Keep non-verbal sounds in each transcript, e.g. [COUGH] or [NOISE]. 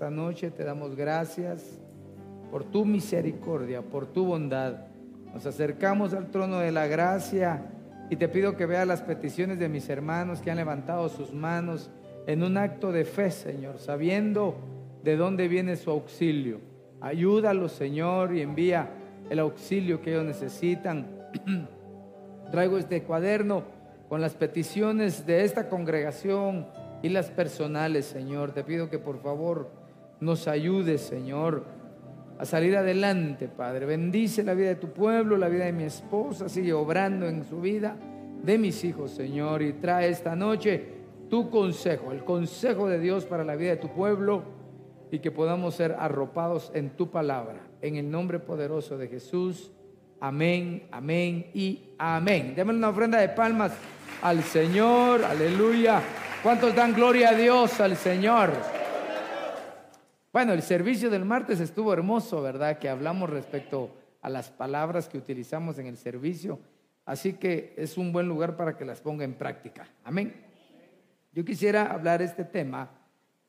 Esta noche te damos gracias por tu misericordia, por tu bondad. Nos acercamos al trono de la gracia y te pido que veas las peticiones de mis hermanos que han levantado sus manos en un acto de fe, Señor, sabiendo de dónde viene su auxilio. Ayúdalos, Señor, y envía el auxilio que ellos necesitan. [CLEARS THROAT] Traigo este cuaderno con las peticiones de esta congregación y las personales, Señor. Te pido que por favor nos ayudes, Señor, a salir adelante, Padre. Bendice la vida de tu pueblo, la vida de mi esposa, sigue obrando en su vida, de mis hijos, Señor, y trae esta noche tu consejo, el consejo de Dios para la vida de tu pueblo y que podamos ser arropados en tu palabra. En el nombre poderoso de Jesús. Amén, amén y amén. Démosle una ofrenda de palmas al Señor. Aleluya. ¿Cuántos dan gloria a Dios, al Señor? Bueno, el servicio del martes estuvo hermoso, ¿verdad? Que hablamos respecto a las palabras que utilizamos en el servicio. Así que es un buen lugar para que las ponga en práctica. Amén. Yo quisiera hablar este tema,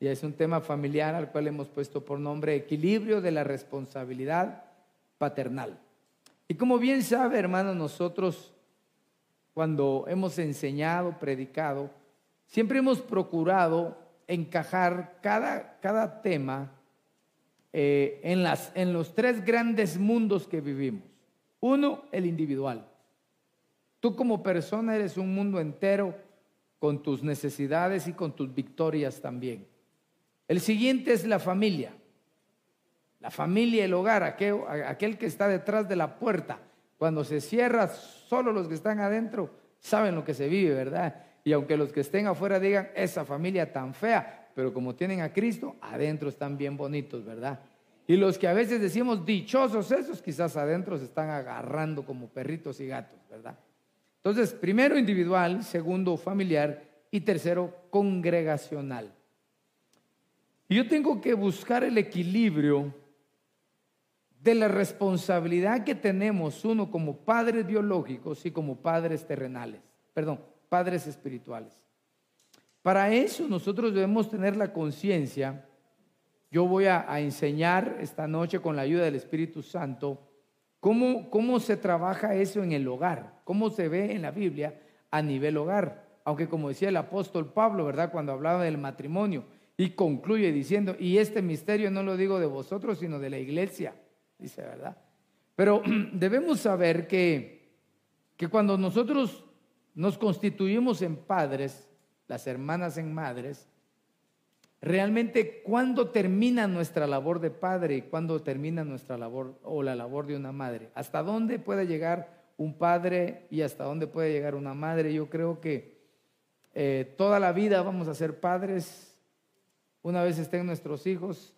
y es un tema familiar al cual hemos puesto por nombre equilibrio de la responsabilidad paternal. Y como bien sabe, hermano, nosotros cuando hemos enseñado, predicado, Siempre hemos procurado encajar cada, cada tema eh, en, las, en los tres grandes mundos que vivimos. Uno, el individual. Tú como persona eres un mundo entero con tus necesidades y con tus victorias también. El siguiente es la familia. La familia, el hogar, aquel, aquel que está detrás de la puerta. Cuando se cierra, solo los que están adentro saben lo que se vive, ¿verdad? Y aunque los que estén afuera digan, esa familia tan fea, pero como tienen a Cristo, adentro están bien bonitos, ¿verdad? Y los que a veces decimos dichosos esos, quizás adentro se están agarrando como perritos y gatos, ¿verdad? Entonces, primero individual, segundo familiar y tercero congregacional. Y yo tengo que buscar el equilibrio de la responsabilidad que tenemos uno como padres biológicos y como padres terrenales. Perdón, padres espirituales. Para eso nosotros debemos tener la conciencia. Yo voy a, enseñar esta noche con la ayuda del Espíritu Santo cómo, cómo se trabaja eso en el hogar, cómo se ve en la Biblia a nivel hogar. Aunque como decía el apóstol Pablo, ¿verdad? Cuando hablaba del matrimonio y concluye diciendo, y este misterio no lo digo de vosotros, sino de la iglesia, dice, ¿verdad? Pero [CLEARS THROAT] debemos saber que, que cuando nosotros nos constituimos en padres, las hermanas en madres, realmente cuándo termina nuestra labor de padre y cuándo termina nuestra labor o la labor de una madre. ¿Hasta dónde puede llegar un padre y hasta dónde puede llegar una madre? Yo creo que eh, toda la vida vamos a ser padres. Una vez estén nuestros hijos,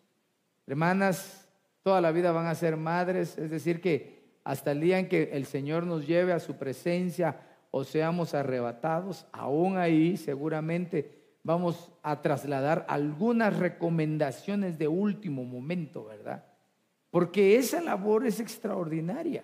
hermanas, toda la vida van a ser madres. Es decir, que hasta el día en que el Señor nos lleve a su presencia, o seamos arrebatados, aún ahí seguramente vamos a trasladar algunas recomendaciones de último momento, ¿verdad? Porque esa labor es extraordinaria.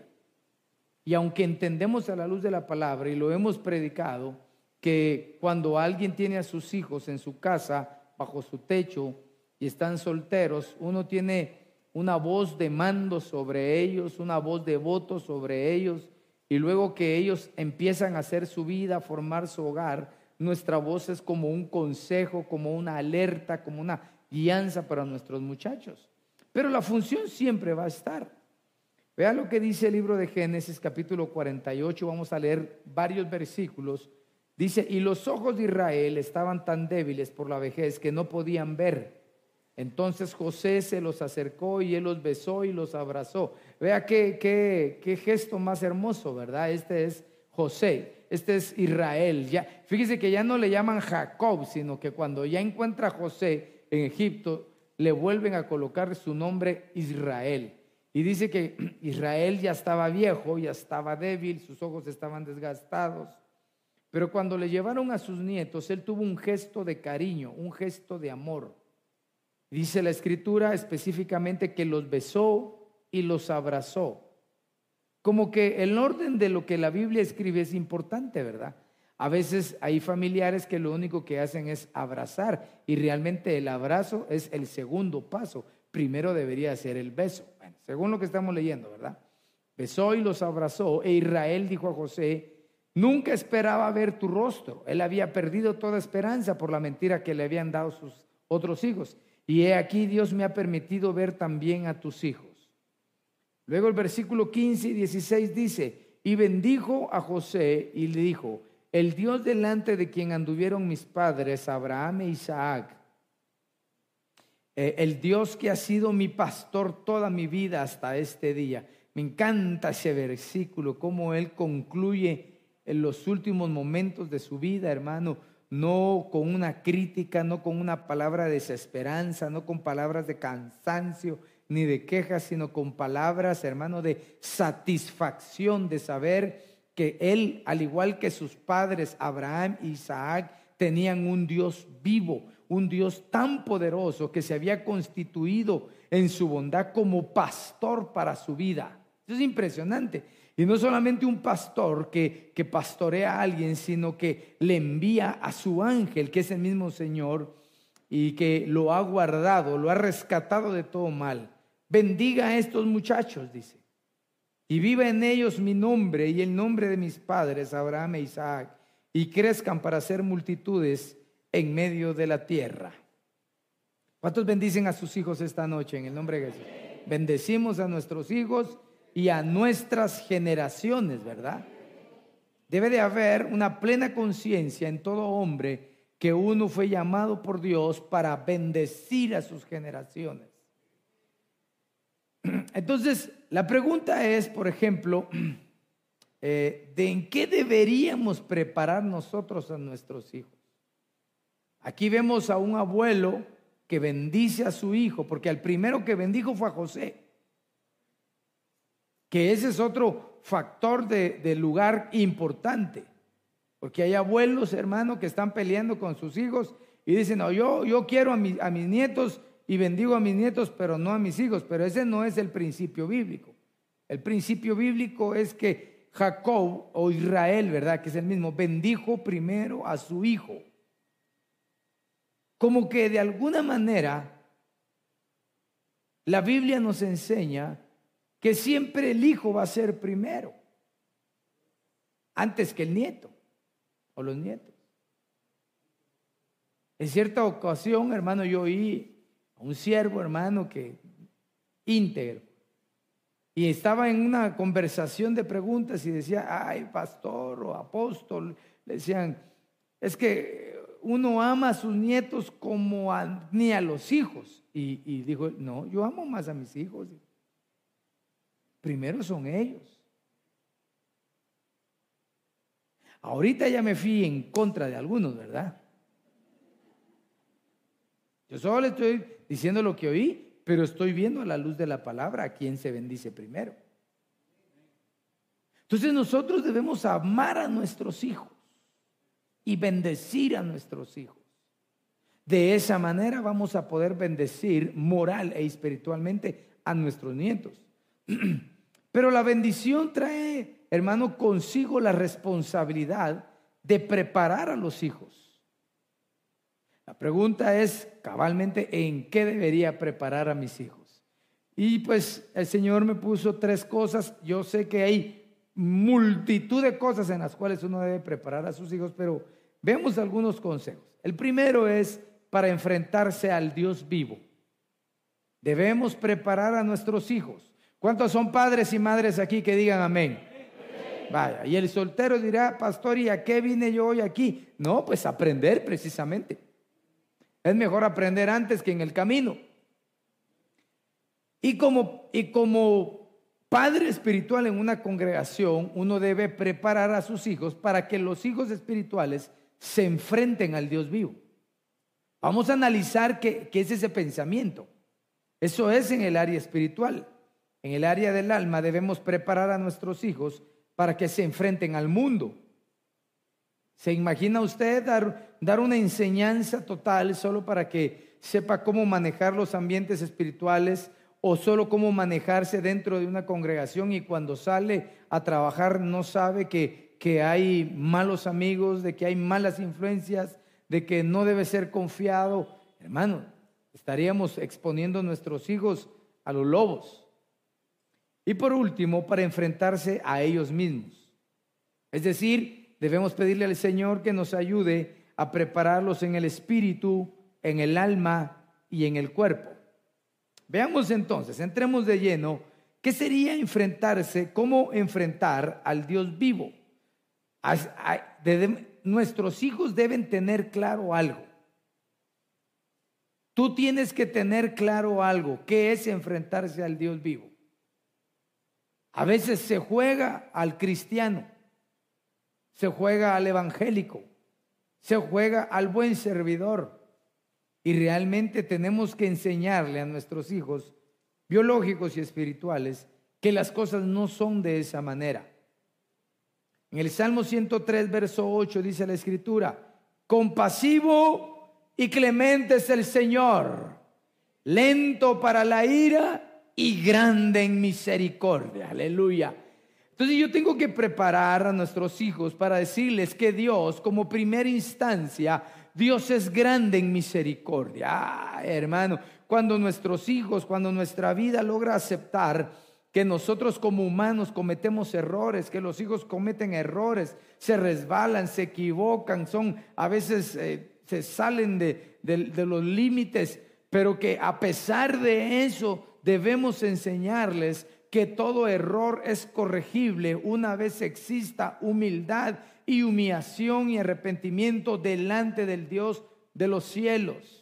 Y aunque entendemos a la luz de la palabra y lo hemos predicado, que cuando alguien tiene a sus hijos en su casa, bajo su techo, y están solteros, uno tiene una voz de mando sobre ellos, una voz de voto sobre ellos, y luego que ellos empiezan a hacer su vida, a formar su hogar, nuestra voz es como un consejo, como una alerta, como una guianza para nuestros muchachos. Pero la función siempre va a estar. Vea lo que dice el libro de Génesis capítulo 48, vamos a leer varios versículos. Dice, y los ojos de Israel estaban tan débiles por la vejez que no podían ver. Entonces José se los acercó y él los besó y los abrazó. Vea qué, qué, qué gesto más hermoso, ¿verdad? Este es José, este es Israel. Ya, fíjese que ya no le llaman Jacob, sino que cuando ya encuentra a José en Egipto, le vuelven a colocar su nombre Israel. Y dice que [CLEARS THROAT] Israel ya estaba viejo, ya estaba débil, sus ojos estaban desgastados. Pero cuando le llevaron a sus nietos, él tuvo un gesto de cariño, un gesto de amor. Dice la escritura específicamente que los besó y los abrazó. Como que el orden de lo que la Biblia escribe es importante, ¿verdad? A veces hay familiares que lo único que hacen es abrazar y realmente el abrazo es el segundo paso. Primero debería ser el beso. Según lo que estamos leyendo, ¿verdad? Besó y los abrazó e Israel dijo a José, nunca esperaba ver tu rostro. Él había perdido toda esperanza por la mentira que le habían dado sus otros hijos. Y he aquí Dios me ha permitido ver también a tus hijos. Luego el versículo 15 y 16 dice, y bendijo a José y le dijo, el Dios delante de quien anduvieron mis padres, Abraham e Isaac, eh, el Dios que ha sido mi pastor toda mi vida hasta este día. Me encanta ese versículo, cómo él concluye en los últimos momentos de su vida, hermano no con una crítica, no con una palabra de desesperanza, no con palabras de cansancio ni de quejas, sino con palabras, hermano, de satisfacción, de saber que él, al igual que sus padres, Abraham e Isaac, tenían un Dios vivo, un Dios tan poderoso que se había constituido en su bondad como pastor para su vida. Eso es impresionante. Y no solamente un pastor que, que pastorea a alguien, sino que le envía a su ángel, que es el mismo Señor, y que lo ha guardado, lo ha rescatado de todo mal. Bendiga a estos muchachos, dice. Y viva en ellos mi nombre y el nombre de mis padres, Abraham e Isaac, y crezcan para ser multitudes en medio de la tierra. ¿Cuántos bendicen a sus hijos esta noche en el nombre de Jesús? Bendecimos a nuestros hijos y a nuestras generaciones, ¿verdad? Debe de haber una plena conciencia en todo hombre que uno fue llamado por Dios para bendecir a sus generaciones. [CLEARS THROAT] Entonces, la pregunta es, por ejemplo, [CLEARS THROAT] eh, ¿de en qué deberíamos preparar nosotros a nuestros hijos? Aquí vemos a un abuelo que bendice a su hijo, porque al primero que bendijo fue a José que ese es otro factor de, lugar importante. Porque hay abuelos, hermanos, que están peleando con sus hijos y dicen, no, yo, yo quiero a, a mis nietos y bendigo a mis nietos, pero no a mis hijos. Pero ese no es el principio bíblico. El principio bíblico es que Jacob o Israel, ¿verdad? Que es el mismo, bendijo primero a su hijo. Como que de alguna manera la Biblia nos enseña que siempre el hijo va a ser primero, antes que el nieto o los nietos. En cierta ocasión, hermano, yo oí a un siervo, hermano, que íntegro, y estaba en una conversación de preguntas y decía, ay, pastor o apóstol, le decían, es que uno ama a sus nietos como a, ni a los hijos. Y, y dijo, no, yo amo más a mis hijos. Primero son ellos. Ahorita ya me fui en contra de algunos, ¿verdad? Yo solo le estoy diciendo lo que oí, pero estoy viendo a la luz de la palabra a quién se bendice primero. Entonces nosotros debemos amar a nuestros hijos y bendecir a nuestros hijos. De esa manera vamos a poder bendecir moral e espiritualmente a nuestros nietos. [CLEARS THROAT] Pero la bendición trae, hermano, consigo la responsabilidad de preparar a los hijos. La pregunta es cabalmente en qué debería preparar a mis hijos. Y pues el Señor me puso tres cosas. Yo sé que hay multitud de cosas en las cuales uno debe preparar a sus hijos, pero vemos algunos consejos. El primero es para enfrentarse al Dios vivo. Debemos preparar a nuestros hijos ¿Cuántos son padres y madres aquí que digan amén? Vaya, y el soltero dirá, pastor, ¿y a qué vine yo hoy aquí? No, pues aprender precisamente. Es mejor aprender antes que en el camino. Y como, y como padre espiritual en una congregación, uno debe preparar a sus hijos para que los hijos espirituales se enfrenten al Dios vivo. Vamos a analizar qué, qué es ese pensamiento. Eso es en el área espiritual. En el área del alma debemos preparar a nuestros hijos para que se enfrenten al mundo. ¿Se imagina usted dar, dar una enseñanza total solo para que sepa cómo manejar los ambientes espirituales o solo cómo manejarse dentro de una congregación y cuando sale a trabajar no sabe que, que hay malos amigos, de que hay malas influencias, de que no debe ser confiado? Hermano, estaríamos exponiendo a nuestros hijos a los lobos. Y por último, para enfrentarse a ellos mismos. Es decir, debemos pedirle al Señor que nos ayude a prepararlos en el espíritu, en el alma y en el cuerpo. Veamos entonces, entremos de lleno, ¿qué sería enfrentarse, cómo enfrentar al Dios vivo? Nuestros hijos deben tener claro algo. Tú tienes que tener claro algo, ¿qué es enfrentarse al Dios vivo? A veces se juega al cristiano, se juega al evangélico, se juega al buen servidor. Y realmente tenemos que enseñarle a nuestros hijos biológicos y espirituales que las cosas no son de esa manera. En el Salmo 103, verso 8 dice la escritura, compasivo y clemente es el Señor, lento para la ira y grande en misericordia. Aleluya. Entonces yo tengo que preparar a nuestros hijos para decirles que Dios, como primera instancia, Dios es grande en misericordia. Ah, hermano, cuando nuestros hijos, cuando nuestra vida logra aceptar que nosotros como humanos cometemos errores, que los hijos cometen errores, se resbalan, se equivocan, son a veces eh, se salen de, de los límites, pero que a pesar de eso debemos enseñarles que todo error es corregible una vez exista humildad y humillación y arrepentimiento delante del Dios de los cielos.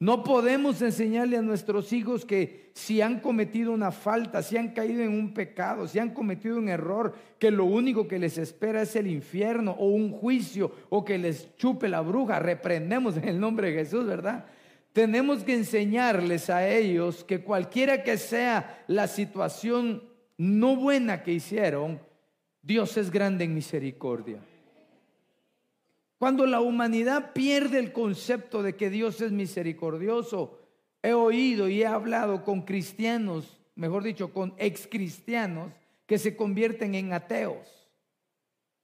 No podemos enseñarle a nuestros hijos que si han cometido una falta, si han caído en un pecado, si han cometido un error, que lo único que les espera es el infierno o un juicio o que les chupe la bruja. Reprendemos en el nombre de Jesús, ¿verdad? Tenemos que enseñarles a ellos que cualquiera que sea la situación no buena que hicieron, Dios es grande en misericordia. Cuando la humanidad pierde el concepto de que Dios es misericordioso, he oído y he hablado con cristianos, mejor dicho, con ex cristianos que se convierten en ateos,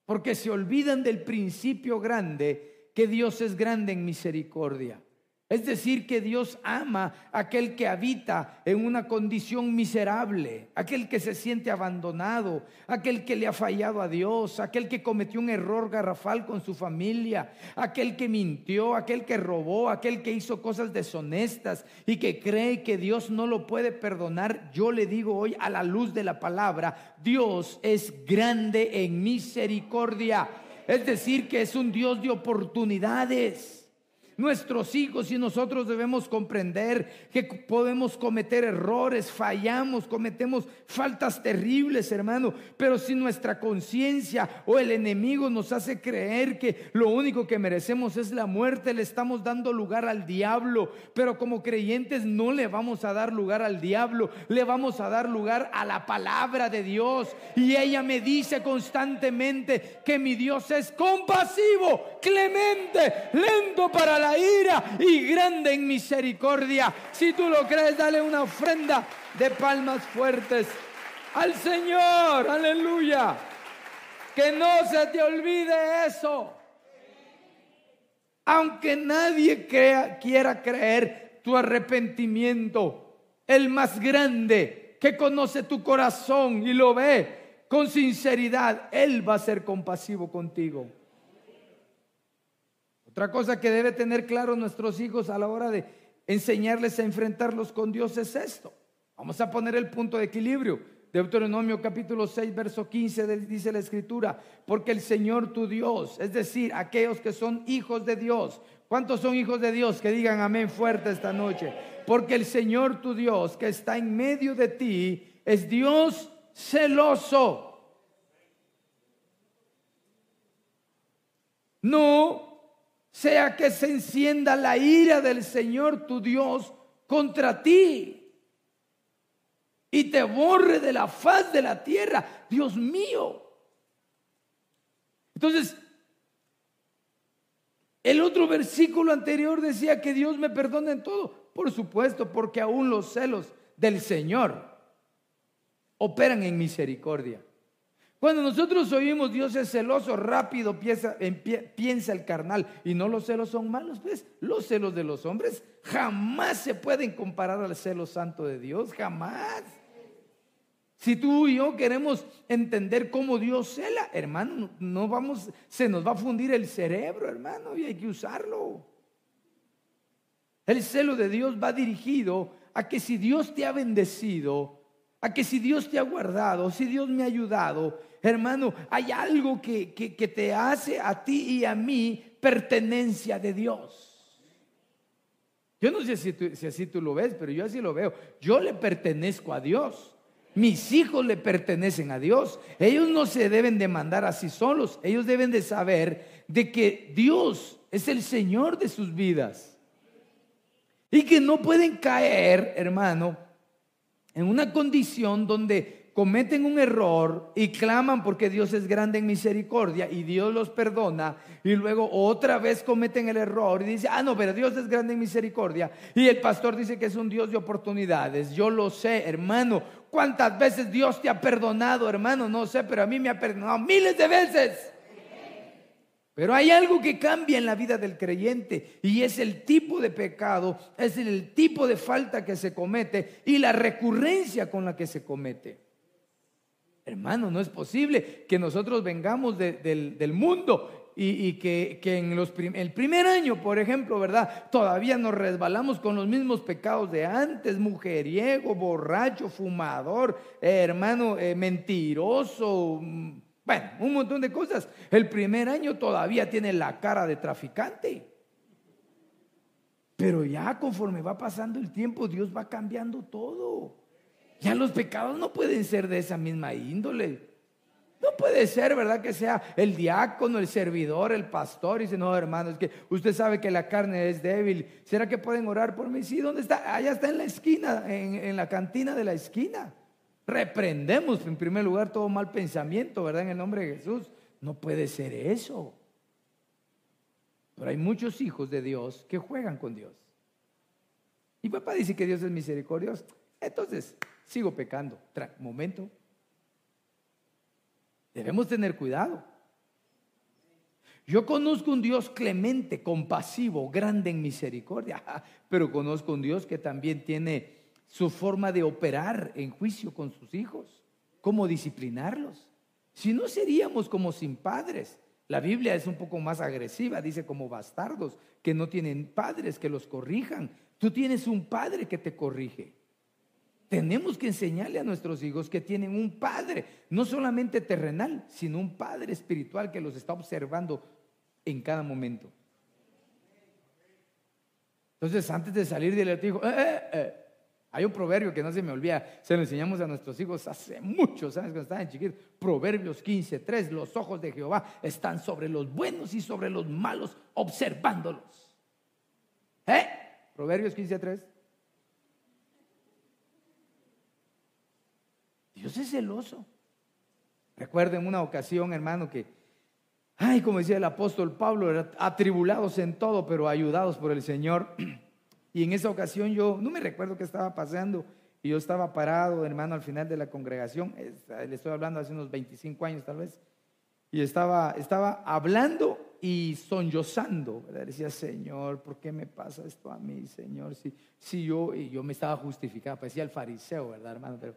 porque se olvidan del principio grande que Dios es grande en misericordia. Es decir, que Dios ama a aquel que habita en una condición miserable, aquel que se siente abandonado, aquel que le ha fallado a Dios, aquel que cometió un error garrafal con su familia, aquel que mintió, aquel que robó, aquel que hizo cosas deshonestas y que cree que Dios no lo puede perdonar. Yo le digo hoy a la luz de la palabra, Dios es grande en misericordia. Es decir, que es un Dios de oportunidades nuestros hijos y nosotros debemos comprender que podemos cometer errores, fallamos, cometemos faltas terribles, hermano, pero si nuestra conciencia o el enemigo nos hace creer que lo único que merecemos es la muerte, le estamos dando lugar al diablo, pero como creyentes no le vamos a dar lugar al diablo, le vamos a dar lugar a la palabra de Dios. Y ella me dice constantemente que mi Dios es compasivo, clemente, lento para la la ira y grande en misericordia. Si tú lo crees, dale una ofrenda de palmas fuertes al Señor. Aleluya. Que no se te olvide eso. Aunque nadie crea, quiera creer tu arrepentimiento, el más grande que conoce tu corazón y lo ve con sinceridad, Él va a ser compasivo contigo. Otra cosa que debe tener claro nuestros hijos a la hora de enseñarles a enfrentarlos con Dios es esto. Vamos a poner el punto de equilibrio. Deuteronomio capítulo 6, verso 15 dice la escritura, porque el Señor tu Dios, es decir, aquellos que son hijos de Dios, ¿cuántos son hijos de Dios? Que digan amén fuerte esta noche. Porque el Señor tu Dios que está en medio de ti es Dios celoso. No sea que se encienda la ira del Señor tu Dios contra ti y te borre de la faz de la tierra, Dios mío. Entonces, el otro versículo anterior decía que Dios me perdona en todo. Por supuesto, porque aún los celos del Señor operan en misericordia. Cuando nosotros oímos Dios es celoso, rápido piensa, el carnal y no los celos son malos, pues los celos de los hombres jamás se pueden comparar al celo santo de Dios, jamás. Si tú y yo queremos entender cómo Dios cela, hermano, no vamos, se nos va a fundir el cerebro, hermano, y hay que usarlo. El celo de Dios va dirigido a que si Dios te ha bendecido, a que si Dios te ha guardado, si Dios me ha ayudado, hermano, hay algo que, te hace a ti y a mí pertenencia de Dios. Yo no sé si, si así tú lo ves, pero yo así lo veo. Yo le pertenezco a Dios. Mis hijos le pertenecen a Dios. Ellos no se deben de mandar así solos. Ellos deben de saber de que Dios es el Señor de sus vidas. Y que no pueden caer, hermano, en una condición donde cometen un error y claman porque Dios es grande en misericordia y Dios los perdona y luego otra vez cometen el error y dice, ah, no, pero Dios es grande en misericordia y el pastor dice que es un Dios de oportunidades. Yo lo sé, hermano. ¿Cuántas veces Dios te ha perdonado, hermano? No sé, pero a mí me ha perdonado miles de veces. Pero hay algo que cambia en la vida del creyente y es el tipo de pecado, es el tipo de falta que se comete y la recurrencia con la que se comete. Hermano, no es posible que nosotros vengamos del, mundo y, que, en los el primer año, por ejemplo, ¿verdad? Todavía nos resbalamos con los mismos pecados de antes, mujeriego, borracho, fumador, hermano, eh, mentiroso, bueno, un montón de cosas. El primer año todavía tiene la cara de traficante. Pero ya conforme va pasando el tiempo, Dios va cambiando todo. Ya los pecados no pueden ser de esa misma índole. No puede ser, ¿verdad? Que sea el diácono, el servidor, el pastor. Y dice, no, hermano, es que usted sabe que la carne es débil. ¿Será que pueden orar por mí? Sí, ¿dónde está? Allá está en la esquina, en, en la cantina de la esquina. Reprendemos en primer lugar todo mal pensamiento, ¿verdad? En el nombre de Jesús. No puede ser eso. Pero hay muchos hijos de Dios que juegan con Dios. Y papá dice que Dios es misericordioso. Entonces, sigo pecando. momento. Debemos tener cuidado. Yo conozco un Dios clemente, compasivo, grande en misericordia, [LAUGHS] pero conozco un Dios que también tiene su forma de operar en juicio con sus hijos, cómo disciplinarlos. Si no seríamos como sin padres. La Biblia es un poco más agresiva, dice como bastardos, que no tienen padres que los corrijan. Tú tienes un padre que te corrige. Tenemos que enseñarle a nuestros hijos que tienen un padre, no solamente terrenal, sino un padre espiritual que los está observando en cada momento. Entonces, antes de salir del hijo, eh, eh, eh, hay un proverbio que no se me olvida, se lo enseñamos a nuestros hijos hace muchos años cuando estaban chiquitos. Proverbios 15:3, los ojos de Jehová están sobre los buenos y sobre los malos, observándolos. ¿Eh? Proverbios 15:3. Dios es celoso. Recuerden una ocasión, hermano, que, ay, como decía el apóstol Pablo, atribulados en todo, pero ayudados por el Señor. Y en esa ocasión yo no me recuerdo qué estaba pasando. Y yo estaba parado, hermano, al final de la congregación. Le estoy hablando hace unos 25 años tal vez. Y estaba, estaba hablando y sollozando. Decía, Señor, ¿por qué me pasa esto a mí, Señor? Si, si yo, y yo me estaba justificando, parecía el fariseo, ¿verdad, hermano? Pero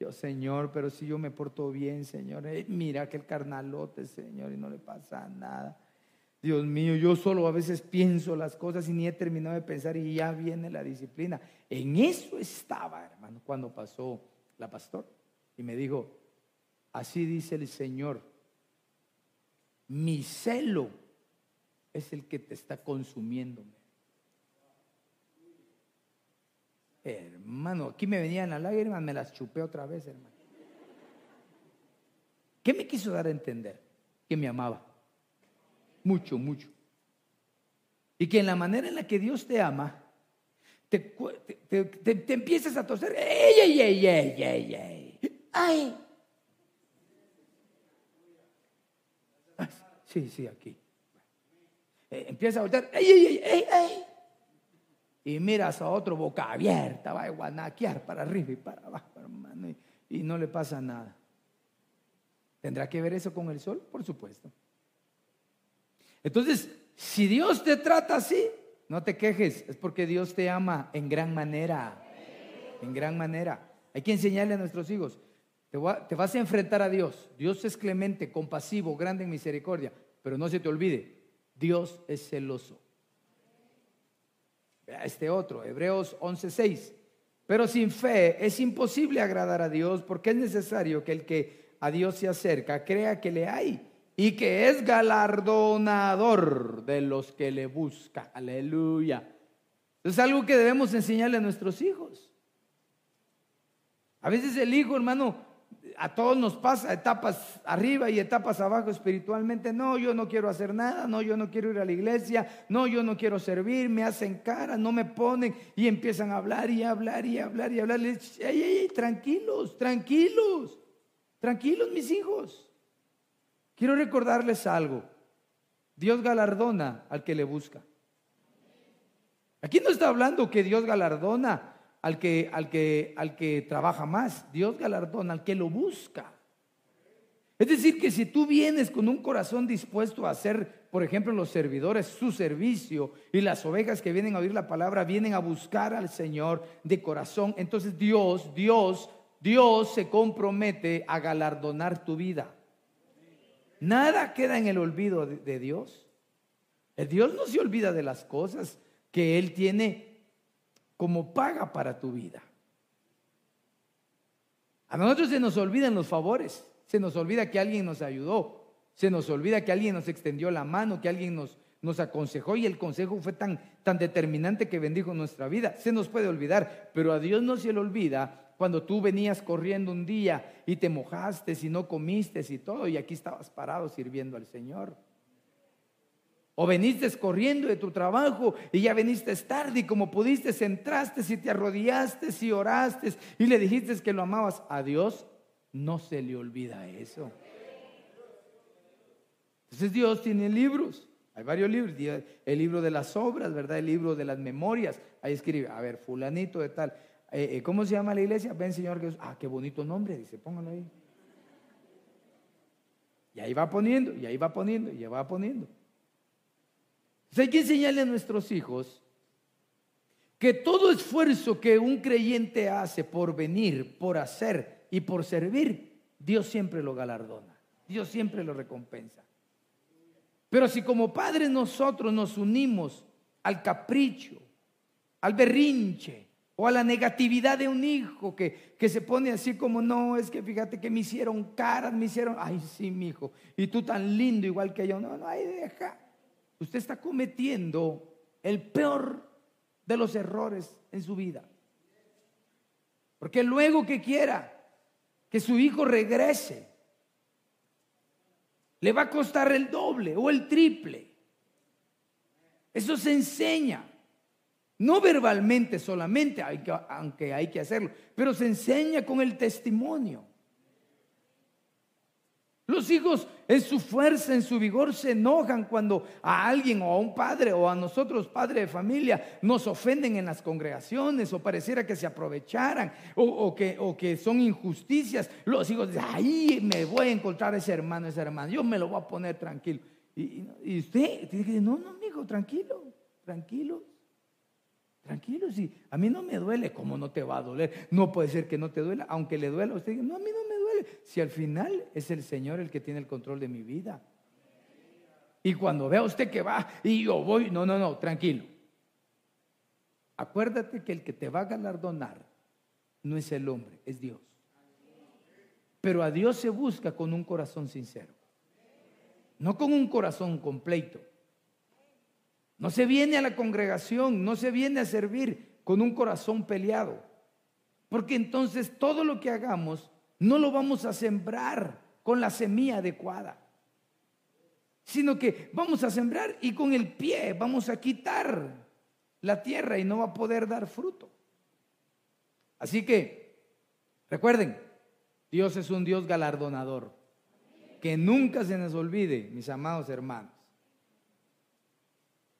yo, Señor, pero si yo me porto bien, Señor. Eh, mira aquel carnalote, Señor, y no le pasa nada. Dios mío, yo solo a veces pienso las cosas y ni he terminado de pensar y ya viene la disciplina. En eso estaba, hermano, cuando pasó la pastor. y me dijo, así dice el Señor, mi celo es el que te está consumiendo. Hermano, aquí me venían las lágrimas, me las chupé otra vez, hermano. ¿Qué me quiso dar a entender? Que me amaba. Mucho, mucho. Y que en la manera en la que Dios te ama, te, empiezas a toser. ¡Ey, ey, ey, ey, ey, ey! ¡Ay! Sí, sí, aquí. Empieza a voltear. ¡Ey, ey, ey, ey, ey! Y miras a otro boca abierta, va a guanaquear para arriba y para abajo, hermano, y no le pasa nada. ¿Tendrá que ver eso con el sol? Por supuesto. Entonces, si Dios te trata así, no te quejes, es porque Dios te ama en gran manera. En gran manera. Hay que enseñarle a nuestros hijos. Te, vas a enfrentar a Dios. Dios es clemente, compasivo, grande en misericordia. Pero no se te olvide, Dios es celoso. Este otro, Hebreos 11:6. Pero sin fe es imposible agradar a Dios porque es necesario que el que a Dios se acerca crea que le hay y que es galardonador de los que le buscan. Aleluya. Es algo que debemos enseñarle a nuestros hijos. A veces el hijo, hermano, a todos nos pasa etapas arriba y etapas abajo espiritualmente. No, yo no quiero hacer nada, no, yo no quiero ir a la iglesia, no, yo no quiero servir, me hacen cara, no me ponen y empiezan a hablar y hablar y hablar y hablar. tranquilos, tranquilos, tranquilos mis hijos. Quiero recordarles algo. Dios galardona al que le busca. Aquí no está hablando que Dios galardona al que, al que, al que trabaja más. Dios galardona al que lo busca. Es decir, que si tú vienes con un corazón dispuesto a hacer, por ejemplo, los servidores, su servicio, y las ovejas que vienen a oír la palabra, vienen a buscar al Señor de corazón, entonces Dios, Dios, Dios se compromete a galardonar tu vida. Nada queda en el olvido de, Dios. El Dios no se olvida de las cosas que Él tiene como paga para tu vida. A nosotros se nos olvidan los favores, se nos olvida que alguien nos ayudó, se nos olvida que alguien nos extendió la mano, que alguien nos, aconsejó y el consejo fue tan, tan determinante que bendijo nuestra vida. Se nos puede olvidar, pero a Dios no se le olvida cuando tú venías corriendo un día y te mojaste y no comiste y todo, y aquí estabas parado sirviendo al Señor. O veniste corriendo de tu trabajo y ya veniste tarde y como pudiste entraste y te arrodillaste y oraste y le dijiste que lo amabas a Dios, no se le olvida eso. Entonces Dios tiene libros, hay varios libros, el libro de las obras, ¿verdad? El libro de las memorias, ahí escribe, a ver, fulanito de tal. Eh, eh, ¿cómo se llama la iglesia? Ven Señor Jesús. Ah, qué bonito nombre, dice, póngalo ahí. Y ahí va poniendo, y ahí va poniendo, y ahí va poniendo. Entonces hay que enseñarle a nuestros hijos que todo esfuerzo que un creyente hace por venir, por hacer y por servir, Dios siempre lo galardona, Dios siempre lo recompensa. Pero si como padres nosotros nos unimos al capricho, al berrinche, o a la negatividad de un hijo que, que, se pone así como, no, es que fíjate que me hicieron caras, me hicieron, ay, sí, mi hijo, y tú tan lindo igual que yo, no, no, ahí deja. Usted está cometiendo el peor de los errores en su vida. Porque luego que quiera que su hijo regrese, le va a costar el doble o el triple. Eso se enseña. No verbalmente solamente, aunque hay que hacerlo, pero se enseña con el testimonio. Los hijos en su fuerza, en su vigor, se enojan cuando a alguien o a un padre o a nosotros, padre de familia, nos ofenden en las congregaciones o pareciera que se aprovecharan o, que, son injusticias. Los hijos dicen, ahí me voy a encontrar ese hermano, ese hermano, yo me lo voy a poner tranquilo. Y, usted tiene que decir, no, no, hijo, tranquilo, tranquilo. Tranquilo, si a mí no me duele, ¿cómo no te va a doler? No puede ser que no te duela, aunque le duela, usted dice, no, a mí no me. Si al final es el Señor el que tiene el control de mi vida. Y cuando vea usted que va y yo voy, no, no, no, tranquilo. Acuérdate que el que te va a galardonar no es el hombre, es Dios. Pero a Dios se busca con un corazón sincero, no con un corazón completo. No se viene a la congregación, no se viene a servir con un corazón peleado. Porque entonces todo lo que hagamos no lo vamos a sembrar con la semilla adecuada, sino que vamos a sembrar y con el pie vamos a quitar la tierra y no va a poder dar fruto. Así que, recuerden, Dios es un Dios galardonador. Que nunca se nos olvide, mis amados hermanos.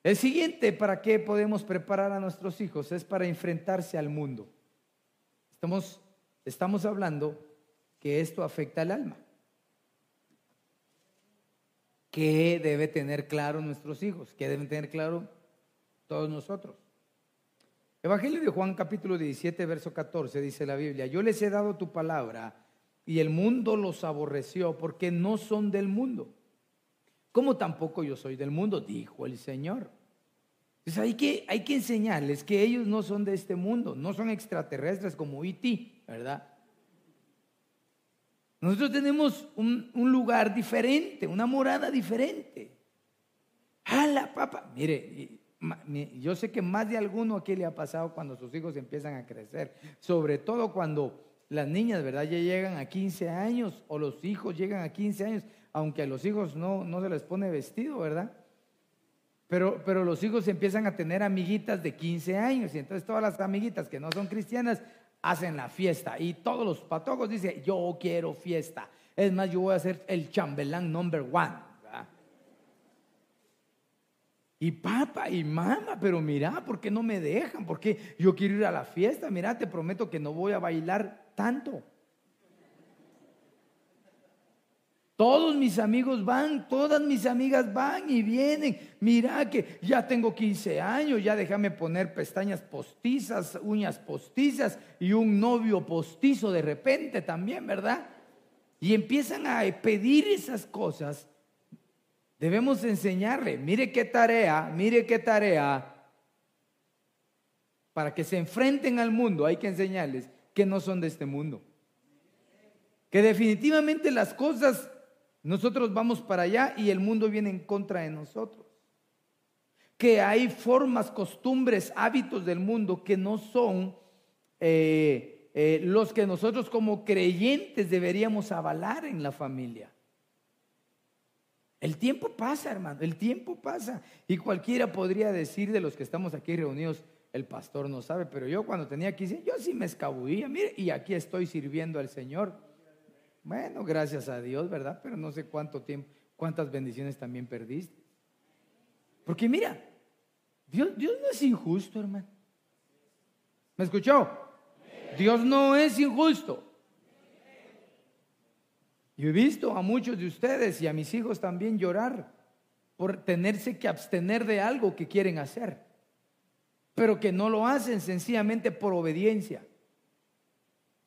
El siguiente, ¿para qué podemos preparar a nuestros hijos? Es para enfrentarse al mundo. Estamos, estamos hablando que esto afecta al alma. ¿Qué debe tener claro nuestros hijos? ¿Qué deben tener claro todos nosotros? Evangelio de Juan capítulo 17, verso 14 dice la Biblia, yo les he dado tu palabra y el mundo los aborreció porque no son del mundo, como tampoco yo soy del mundo, dijo el Señor. Entonces hay que, hay que enseñarles que ellos no son de este mundo, no son extraterrestres como E.T., ¿verdad? Nosotros tenemos un, lugar diferente, una morada diferente. ¡Hala, papá! Mire, yo sé que más de alguno aquí le ha pasado cuando sus hijos empiezan a crecer, sobre todo cuando las niñas, ¿verdad? Ya llegan a 15 años o los hijos llegan a 15 años, aunque a los hijos no, no se les pone vestido, ¿verdad? Pero, pero los hijos empiezan a tener amiguitas de 15 años y entonces todas las amiguitas que no son cristianas hacen la fiesta y todos los patojos dicen, yo quiero fiesta. Es más, yo voy a ser el chambelán number one. Y papá y mamá, pero mira, ¿por qué no me dejan? Porque yo quiero ir a la fiesta. Mira, te prometo que no voy a bailar tanto. Todos mis amigos van, todas mis amigas van y vienen. Mira que ya tengo 15 años, ya déjame poner pestañas postizas, uñas postizas y un novio postizo de repente también, ¿verdad? Y empiezan a pedir esas cosas Debemos enseñarle, mire qué tarea, mire qué tarea. Para que se enfrenten al mundo hay que enseñarles que no son de este mundo. Que definitivamente las cosas, nosotros vamos para allá y el mundo viene en contra de nosotros. Que hay formas, costumbres, hábitos del mundo que no son eh, eh, los que nosotros como creyentes deberíamos avalar en la familia. El tiempo pasa, hermano, el tiempo pasa. Y cualquiera podría decir de los que estamos aquí reunidos, el pastor no sabe, pero yo cuando tenía 15, yo sí me escabullía, mire, y aquí estoy sirviendo al Señor. Bueno, gracias a Dios, ¿verdad? Pero no sé cuánto tiempo, cuántas bendiciones también perdiste. Porque mira, Dios, Dios no es injusto, hermano. ¿Me escuchó? Dios no es injusto. Yo he visto a muchos de ustedes y a mis hijos también llorar por tenerse que abstener de algo que quieren hacer, pero que no lo hacen sencillamente por obediencia.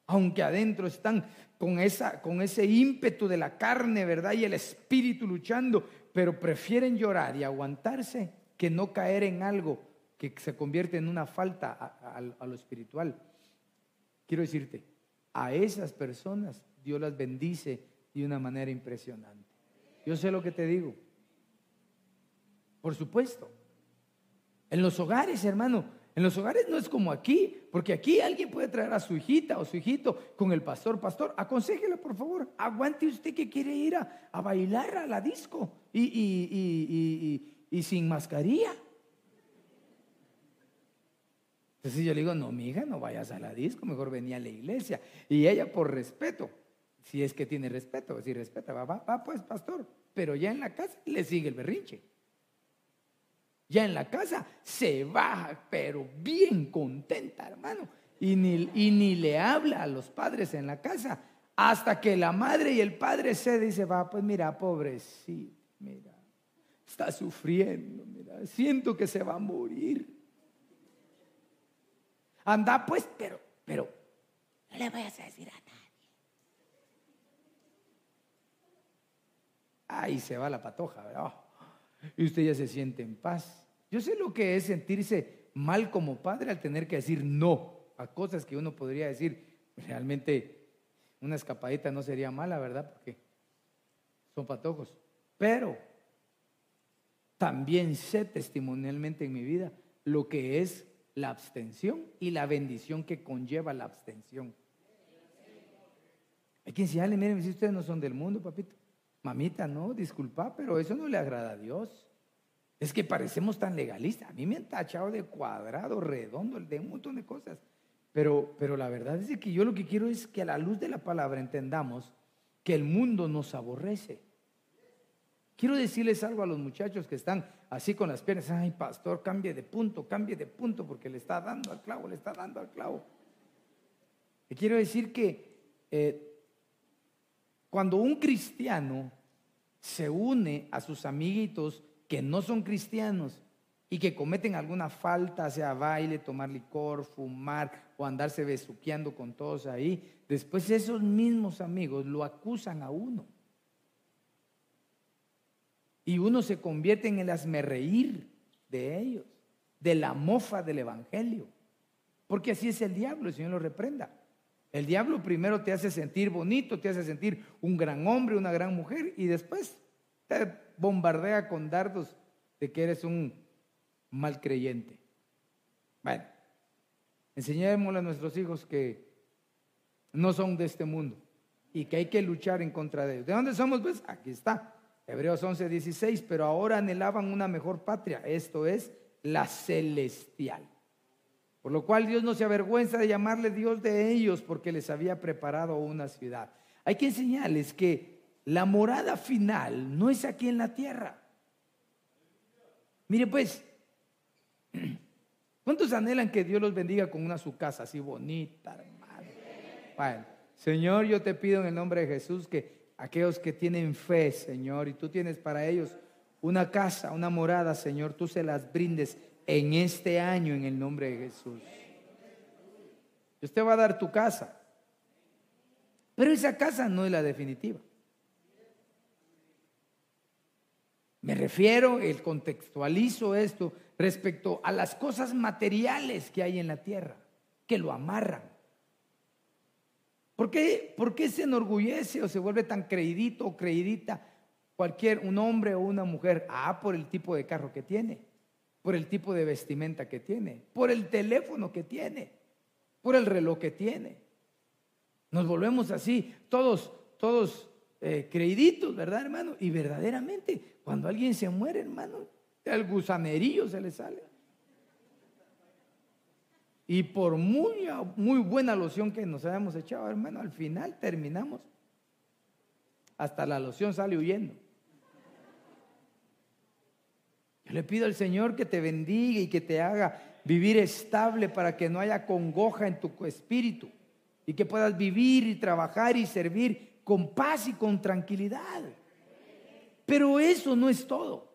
Aunque adentro están con, esa, con ese ímpetu de la carne, ¿verdad? Y el espíritu luchando, pero prefieren llorar y aguantarse que no caer en algo que se convierte en una falta a, a lo espiritual. Quiero decirte, a esas personas Dios las bendice de una manera impresionante. Yo sé lo que te digo. Por supuesto. En los hogares, hermano, en los hogares no es como aquí, porque aquí alguien puede traer a su hijita o su hijito con el pastor. Pastor, aconsejelo por favor. Aguante usted que quiere ir a, bailar a la disco y, y, sin mascarilla. Entonces yo le digo, no, mi hija, no vayas a la disco, mejor venía a la iglesia. Y ella, por respeto, si es que tiene respeto, si respeta, va, va, pues pastor, pero ya en la casa le sigue el berrinche. Ya en la casa se va, pero bien contenta, hermano. Y ni, y ni le habla a los padres en la casa hasta que la madre y el padre se dice, va, pues mira, pobrecito, mira, está sufriendo, mira, siento que se va a morir. Anda pues, pero, pero, no le vayas a decir a nadie. ahí se va la patoja, ¿verdad? Y usted ya se siente en paz. Yo sé lo que es sentirse mal como padre al tener que decir no a cosas que uno podría decir realmente una escapadita no sería mala, ¿verdad? Porque son patojos. Pero también sé testimonialmente en mi vida lo que es la abstención y la bendición que conlleva la abstención. Hay que enseñarle, miren, si ustedes no son del mundo, papito. Mamita, no, disculpa, pero eso no le agrada a Dios. Es que parecemos tan legalistas. A mí me han tachado de cuadrado, redondo, de un montón de cosas. Pero, pero la verdad es que yo lo que quiero es que a la luz de la palabra entendamos que el mundo nos aborrece. Quiero decirles algo a los muchachos que están así con las piernas. Ay, pastor, cambie de punto, cambie de punto, porque le está dando al clavo, le está dando al clavo. Y quiero decir que eh, cuando un cristiano se une a sus amiguitos que no son cristianos y que cometen alguna falta, sea baile, tomar licor, fumar o andarse besuqueando con todos ahí, después esos mismos amigos lo acusan a uno. Y uno se convierte en el asmerreír de ellos, de la mofa del Evangelio. Porque así es el diablo, el Señor lo reprenda. El diablo primero te hace sentir bonito, te hace sentir un gran hombre, una gran mujer, y después te bombardea con dardos de que eres un mal creyente. Bueno, enseñémosle a nuestros hijos que no son de este mundo y que hay que luchar en contra de ellos. ¿De dónde somos? Pues aquí está. Hebreos 11, 16, pero ahora anhelaban una mejor patria, esto es la celestial. Por lo cual Dios no se avergüenza de llamarle Dios de ellos porque les había preparado una ciudad. Hay que enseñarles que la morada final no es aquí en la tierra. Mire pues, [CLEARS THROAT] ¿cuántos anhelan que Dios los bendiga con una su casa así bonita, hermano? Bueno, Señor, yo te pido en el nombre de Jesús que aquellos que tienen fe, Señor, y tú tienes para ellos una casa, una morada, Señor, tú se las brindes en este año en el nombre de Jesús. Dios te va a dar tu casa, pero esa casa no es la definitiva. Me refiero, el contextualizo esto respecto a las cosas materiales que hay en la tierra, que lo amarran. ¿Por qué, ¿Por qué se enorgullece o se vuelve tan creidito o creidita cualquier, un hombre o una mujer? Ah, por el tipo de carro que tiene, por el tipo de vestimenta que tiene, por el teléfono que tiene, por el reloj que tiene. Nos volvemos así, todos, todos eh, ¿verdad, hermano? Y verdaderamente, cuando alguien se muere, hermano, el gusanerillo se le sale. Y por muy, muy buena loción que nos hayamos echado, hermano, al final terminamos. Hasta la loción sale huyendo. Yo le pido al Señor que te bendiga y que te haga vivir estable para que no haya congoja en tu espíritu y que puedas vivir y trabajar y servir con paz y con tranquilidad. Pero eso no es todo.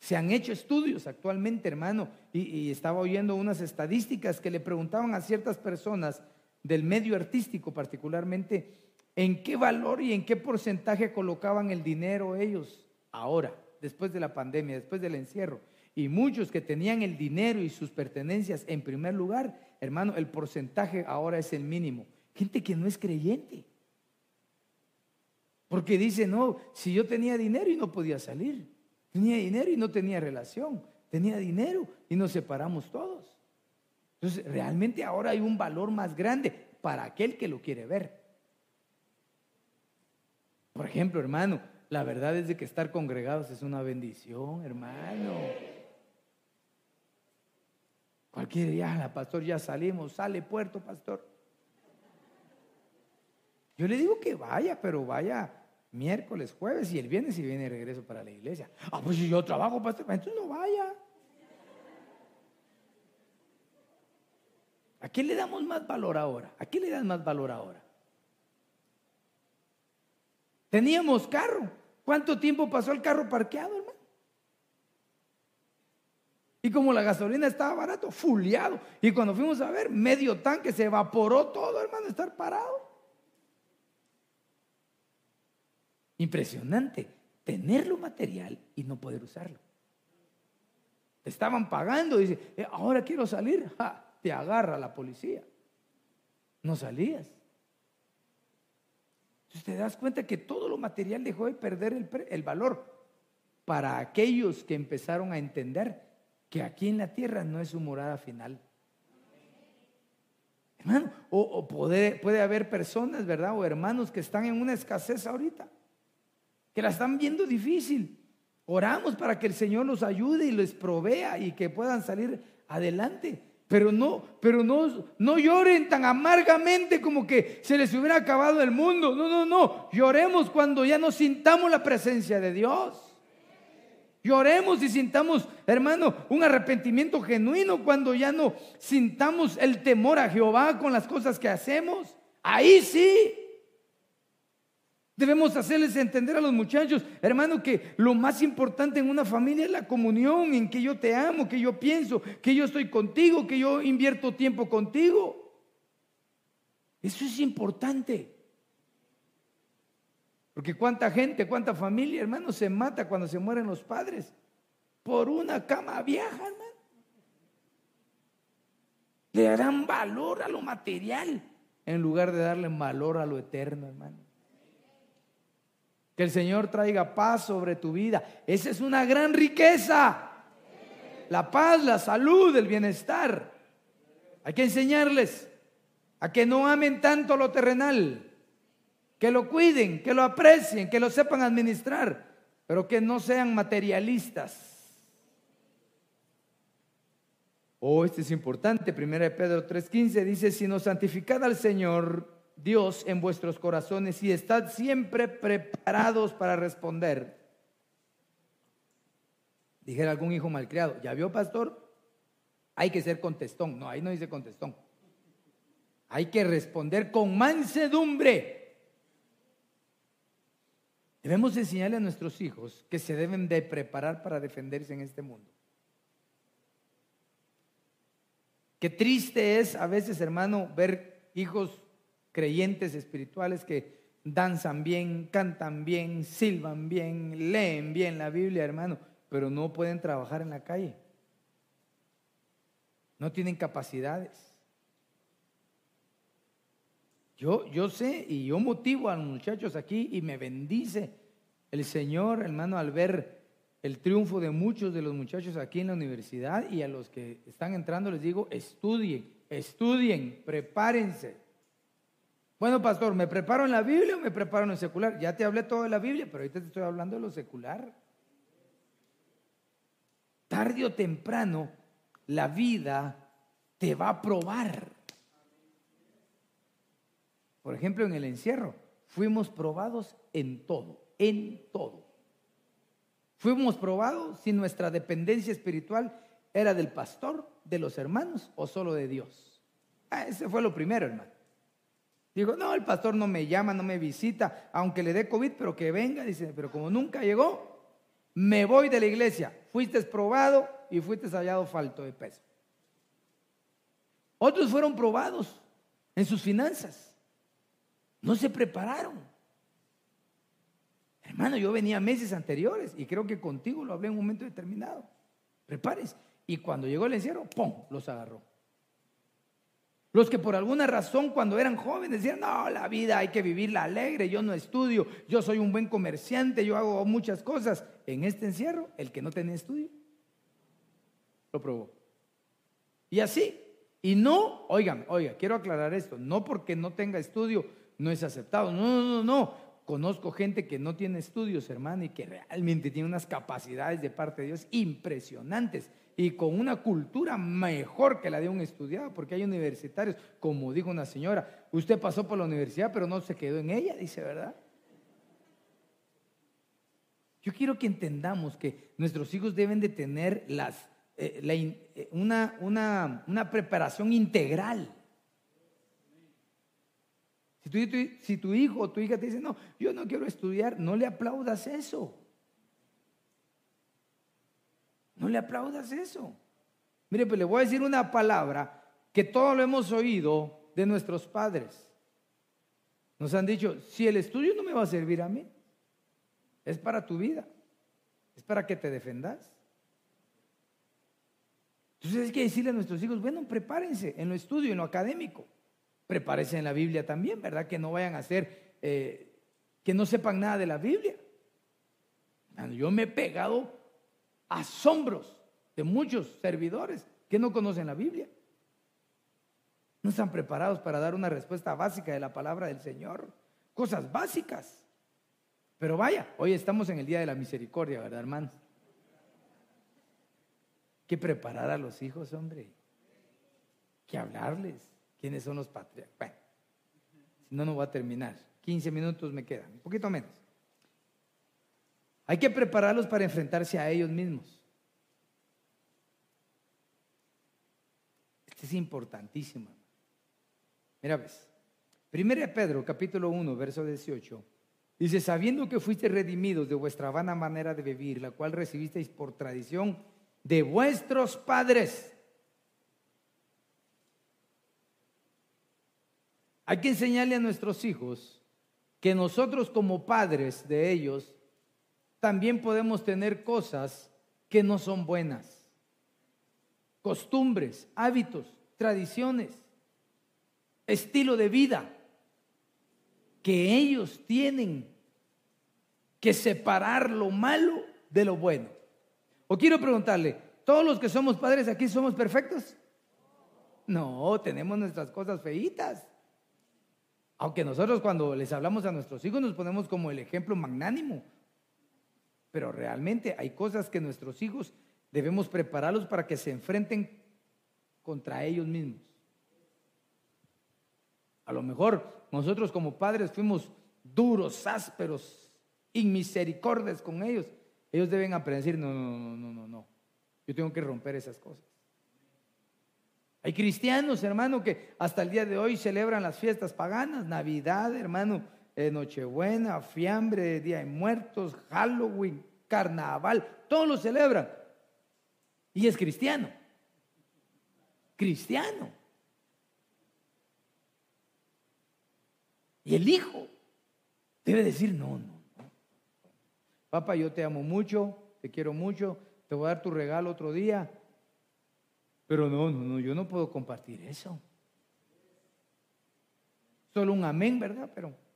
Se han hecho estudios actualmente, hermano, y, estaba oyendo unas estadísticas que le preguntaban a ciertas personas del medio artístico particularmente en qué valor y en qué porcentaje colocaban el dinero ellos ahora, después de la pandemia, después del encierro. Y muchos que tenían el dinero y sus pertenencias en primer lugar, hermano, el porcentaje ahora es el mínimo. Gente que no es creyente. Porque dice, no, si yo tenía dinero y no podía salir. Tenía dinero y no tenía relación. Tenía dinero y nos separamos todos. Entonces, realmente ahora hay un valor más grande para aquel que lo quiere ver. Por ejemplo, hermano, la verdad es de que estar congregados es una bendición, hermano. Cualquier día, la pastor, ya salimos, sale puerto, pastor. Yo le digo que vaya, pero vaya miércoles, jueves y el viernes y viene regreso para la iglesia. Ah, pues si yo trabajo, pastor, entonces no vaya. ¿A qué le damos más valor ahora? ¿A qué le dan más valor ahora? Teníamos carro. ¿Cuánto tiempo pasó el carro parqueado, hermano? Y como la gasolina estaba barato, fuleado. Y cuando fuimos a ver, medio tanque se evaporó todo, hermano, estar parado. Impresionante tener lo material y no poder usarlo. Te estaban pagando, dice, eh, ahora quiero salir, [LAUGHS] te agarra la policía. No salías. Te das cuenta que todo lo material dejó de perder el, el valor para aquellos que empezaron a entender que aquí en la tierra no es su morada final. Hermano, o, puede, puede haber personas, ¿verdad? O hermanos que están en una escasez ahorita, que la están viendo difícil. Oramos para que el Señor los ayude y les provea y que puedan salir adelante. Pero no, pero no, no lloren tan amargamente como que se les hubiera acabado el mundo. No, no, no. Lloremos cuando ya no sintamos la presencia de Dios. Lloremos y sintamos, hermano, un arrepentimiento genuino cuando ya no sintamos el temor a Jehová con las cosas que hacemos. Ahí sí. Debemos hacerles entender a los muchachos, hermano, que lo más importante en una familia es la comunión, en que yo te amo, que yo pienso, que yo estoy contigo, que yo invierto tiempo contigo. Eso es importante. Porque cuánta gente, cuánta familia, hermano, se mata cuando se mueren los padres por una cama vieja, hermano. Le darán valor a lo material en lugar de darle valor a lo eterno, hermano. Que el Señor traiga paz sobre tu vida. Esa es una gran riqueza. La paz, la salud, el bienestar. Hay que enseñarles a que no amen tanto lo terrenal, que lo cuiden, que lo aprecien, que lo sepan administrar, pero que no sean materialistas. Oh, este es importante. Primera de Pedro 3:15 dice, si no santificad al Señor Dios en vuestros corazones y estad siempre preparados para responder. Dijera algún hijo malcriado, ¿ya vio pastor? Hay que ser contestón. No, ahí no dice contestón. Hay que responder con mansedumbre. Debemos enseñarle a nuestros hijos que se deben de preparar para defenderse en este mundo. Qué triste es a veces, hermano, ver hijos creyentes espirituales que danzan bien, cantan bien, silban bien, leen bien la Biblia, hermano, pero no pueden trabajar en la calle. No tienen capacidades. Yo, yo sé y yo motivo a los muchachos aquí y me bendice el Señor, hermano, al ver el triunfo de muchos de los muchachos aquí en la universidad y a los que están entrando les digo, estudien, estudien, prepárense. Bueno, pastor, ¿me preparo en la Biblia o me preparo en lo secular? Ya te hablé todo de la Biblia, pero ahorita te estoy hablando de lo secular. Tarde o temprano, la vida te va a probar. Por ejemplo, en el encierro, fuimos probados en todo, en todo. Fuimos probados si nuestra dependencia espiritual era del pastor, de los hermanos o solo de Dios. Ah, ese fue lo primero, hermano. Digo, no, el pastor no me llama, no me visita, aunque le dé COVID, pero que venga. Dice, pero como nunca llegó, me voy de la iglesia. Fuiste probado y fuiste hallado falto de peso. Otros fueron probados en sus finanzas. No se prepararon. Hermano, yo venía meses anteriores y creo que contigo lo hablé en un momento determinado. Prepárese. Y cuando llegó el encierro, ¡pum! los agarró. Los que por alguna razón cuando eran jóvenes decían, no, la vida hay que vivirla alegre, yo no estudio, yo soy un buen comerciante, yo hago muchas cosas. En este encierro, el que no tenía estudio, lo probó. Y así, y no, oigan, oiga, quiero aclarar esto, no porque no tenga estudio no es aceptado, no, no, no, no. Conozco gente que no tiene estudios, hermano, y que realmente tiene unas capacidades de parte de Dios impresionantes y con una cultura mejor que la de un estudiado, porque hay universitarios, como dijo una señora, usted pasó por la universidad, pero no se quedó en ella, dice, ¿verdad? Yo quiero que entendamos que nuestros hijos deben de tener las, eh, eh, una, una, una, preparación integral. Si tu, si tu hijo o tu hija te dice, no, yo no quiero estudiar, no le aplaudas eso. No le aplaudas eso. Mire, pues le voy a decir una palabra que todos lo hemos oído de nuestros padres. Nos han dicho, si el estudio no me va a servir a mí, es para tu vida, es para que te defendas. Entonces hay que decirle a nuestros hijos, bueno, prepárense en lo estudio, en lo académico. Prepárense en la Biblia también, ¿verdad? Que no vayan a ser eh, que no sepan nada de la Biblia. Yo me he pegado asombros de muchos servidores que no conocen la Biblia. No están preparados para dar una respuesta básica de la palabra del Señor. Cosas básicas. Pero vaya, hoy estamos en el Día de la Misericordia, ¿verdad, hermanos? que preparar a los hijos, hombre. Que hablarles. ¿Quiénes son los patriarcas? Bueno, si no, no voy a terminar. 15 minutos me quedan, un poquito menos. Hay que prepararlos para enfrentarse a ellos mismos. Esto es importantísimo. Mira, ves. Primera Pedro, capítulo 1, verso 18. Dice, sabiendo que fuiste redimidos de vuestra vana manera de vivir, la cual recibisteis por tradición de vuestros padres. Hay que enseñarle a nuestros hijos que nosotros como padres de ellos también podemos tener cosas que no son buenas. Costumbres, hábitos, tradiciones, estilo de vida que ellos tienen que separar lo malo de lo bueno. O quiero preguntarle, ¿todos los que somos padres aquí somos perfectos? No, tenemos nuestras cosas feitas. Aunque nosotros cuando les hablamos a nuestros hijos nos ponemos como el ejemplo magnánimo. Pero realmente hay cosas que nuestros hijos debemos prepararlos para que se enfrenten contra ellos mismos. A lo mejor nosotros como padres fuimos duros, ásperos, inmisericordes con ellos. Ellos deben aprender, no, no, no, no, no, Yo tengo que romper esas cosas. Hay cristianos, hermano, que hasta el día de hoy celebran las fiestas paganas, Navidad, hermano, eh, Nochebuena, Fiambre, Día de Muertos, Halloween, Carnaval, todos lo celebran. Y es cristiano. Cristiano. Y el hijo debe decir, no, no. Papá, yo te amo mucho, te quiero mucho, te voy a dar tu regalo otro día. Pero no, no, no, yo no puedo compartir eso. Solo un amén, ¿verdad? Pero.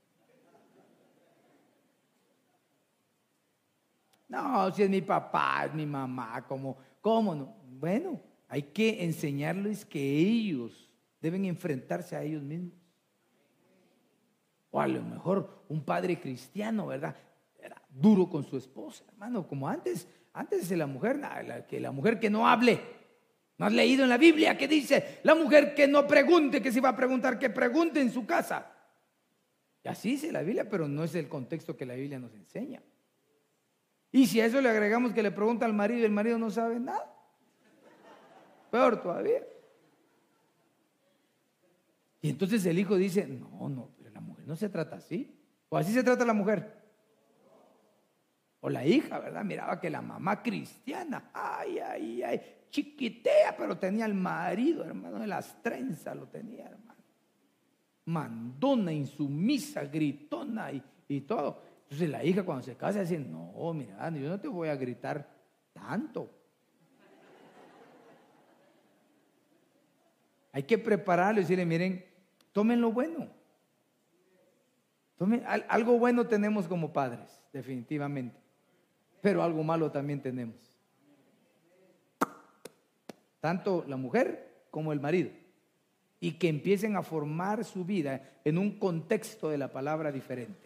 No, si es mi papá, es mi mamá, ¿cómo, cómo no? Bueno, hay que enseñarles que ellos deben enfrentarse a ellos mismos. O a lo mejor un padre cristiano, ¿verdad? duro con su esposa, hermano, como antes, antes de la mujer, que la mujer que no hable. ¿No has leído en la Biblia que dice, la mujer que no pregunte, que se va a preguntar, que pregunte en su casa? Y así dice la Biblia, pero no es el contexto que la Biblia nos enseña. Y si a eso le agregamos que le pregunta al marido y el marido no sabe nada, peor todavía. Y entonces el hijo dice, no, no, pero la mujer no se trata así. O así se trata la mujer. O la hija, ¿verdad? Miraba que la mamá cristiana, ay, ay, ay, chiquitea, pero tenía el marido, hermano, de las trenzas lo tenía, hermano. Mandona, insumisa, gritona y, y todo. Entonces la hija cuando se casa dice, no, mira, yo no te voy a gritar tanto. Hay que prepararlo y decirle, miren, tomen lo bueno. Tomen, algo bueno tenemos como padres, definitivamente pero algo malo también tenemos. Tanto la mujer como el marido. Y que empiecen a formar su vida en un contexto de la palabra diferente.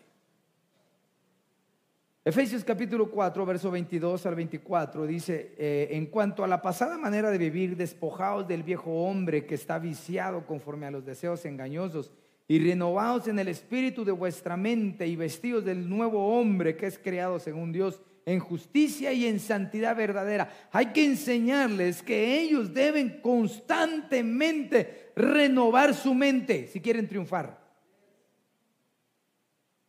Efesios capítulo 4, verso 22 al 24 dice, eh, en cuanto a la pasada manera de vivir, despojados del viejo hombre que está viciado conforme a los deseos engañosos y renovados en el espíritu de vuestra mente y vestidos del nuevo hombre que es creado según Dios en justicia y en santidad verdadera. Hay que enseñarles que ellos deben constantemente renovar su mente si quieren triunfar.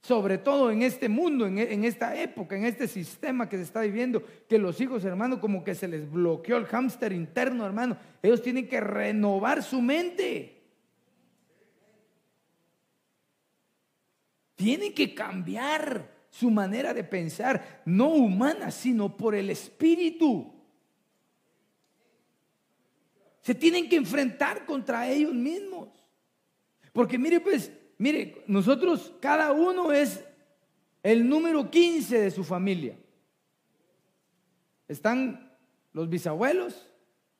Sobre todo en este mundo, en, esta época, en este sistema que se está viviendo, que los hijos, hermano, como que se les bloqueó el hámster interno, hermano. Ellos tienen que renovar su mente. Tienen que cambiar su manera de pensar, no humana, sino por el Espíritu. Se tienen que enfrentar contra ellos mismos. Porque mire, pues, mire, nosotros, cada uno es el número 15 de su familia. Están los bisabuelos,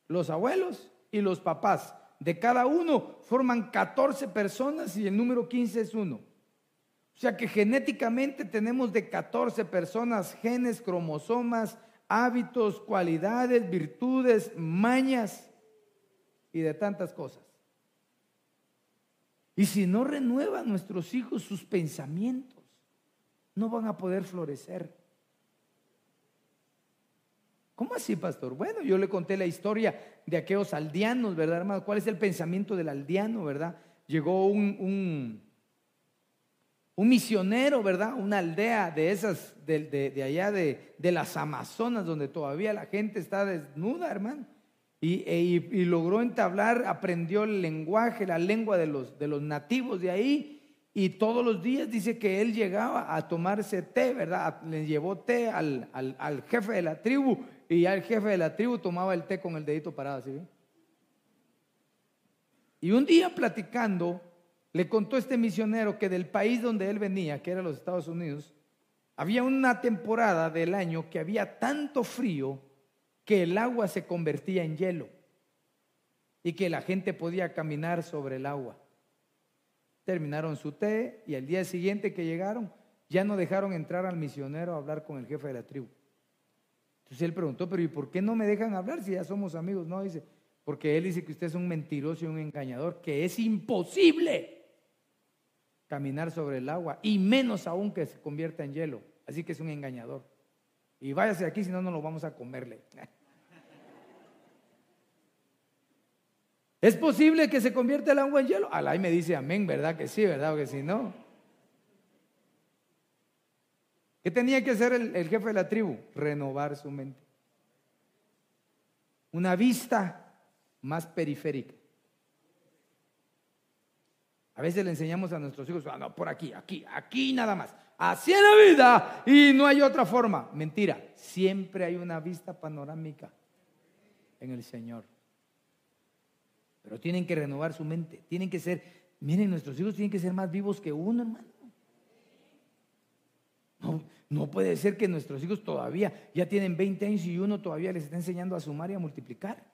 los abuelos y los papás. De cada uno forman 14 personas y el número 15 es uno. O sea que genéticamente tenemos de 14 personas genes, cromosomas, hábitos, cualidades, virtudes, mañas y de tantas cosas. Y si no renuevan nuestros hijos sus pensamientos, no van a poder florecer. ¿Cómo así, pastor? Bueno, yo le conté la historia de aquellos aldeanos, ¿verdad, hermano? ¿Cuál es el pensamiento del aldeano, verdad? Llegó un, un, misionero, ¿verdad? Una aldea de esas, de, allá de, las Amazonas, donde todavía la gente está desnuda, hermano. Y, e, y, logró entablar, aprendió el lenguaje, la lengua de los, de los nativos de ahí. Y todos los días dice que él llegaba a tomarse té, ¿verdad? Le llevó té al, al jefe de la tribu y ya el jefe de la tribu tomaba el té con el dedito parado, ¿sí? Y un día platicando, le contó este misionero que del país donde él venía, que era los Estados Unidos, había una temporada del año que había tanto frío que el agua se convertía en hielo y que la gente podía caminar sobre el agua. Terminaron su té y al día siguiente que llegaron ya no dejaron entrar al misionero a hablar con el jefe de la tribu. Entonces él preguntó, pero ¿y por qué no me dejan hablar si ya somos amigos? No, dice, porque él dice que usted es un mentiroso y un engañador, que es imposible caminar sobre el agua, y menos aún que se convierta en hielo. Así que es un engañador. Y váyase aquí, si no, no lo vamos a comerle. [LAUGHS] ¿Es posible que se convierta el agua en hielo? Alay me dice amén, ¿verdad que sí, verdad? que si no. ¿Qué tenía que hacer el, jefe de la tribu? Renovar su mente. Una vista más periférica. A veces le enseñamos a nuestros hijos, ah, no, por aquí, aquí, aquí nada más. Así es la vida y no hay otra forma. Mentira, siempre hay una vista panorámica en el Señor. Pero tienen que renovar su mente, tienen que ser, miren, nuestros hijos tienen que ser más vivos que uno, hermano. No, no puede ser que nuestros hijos todavía ya tienen 20 años y uno todavía les está enseñando a sumar y a multiplicar.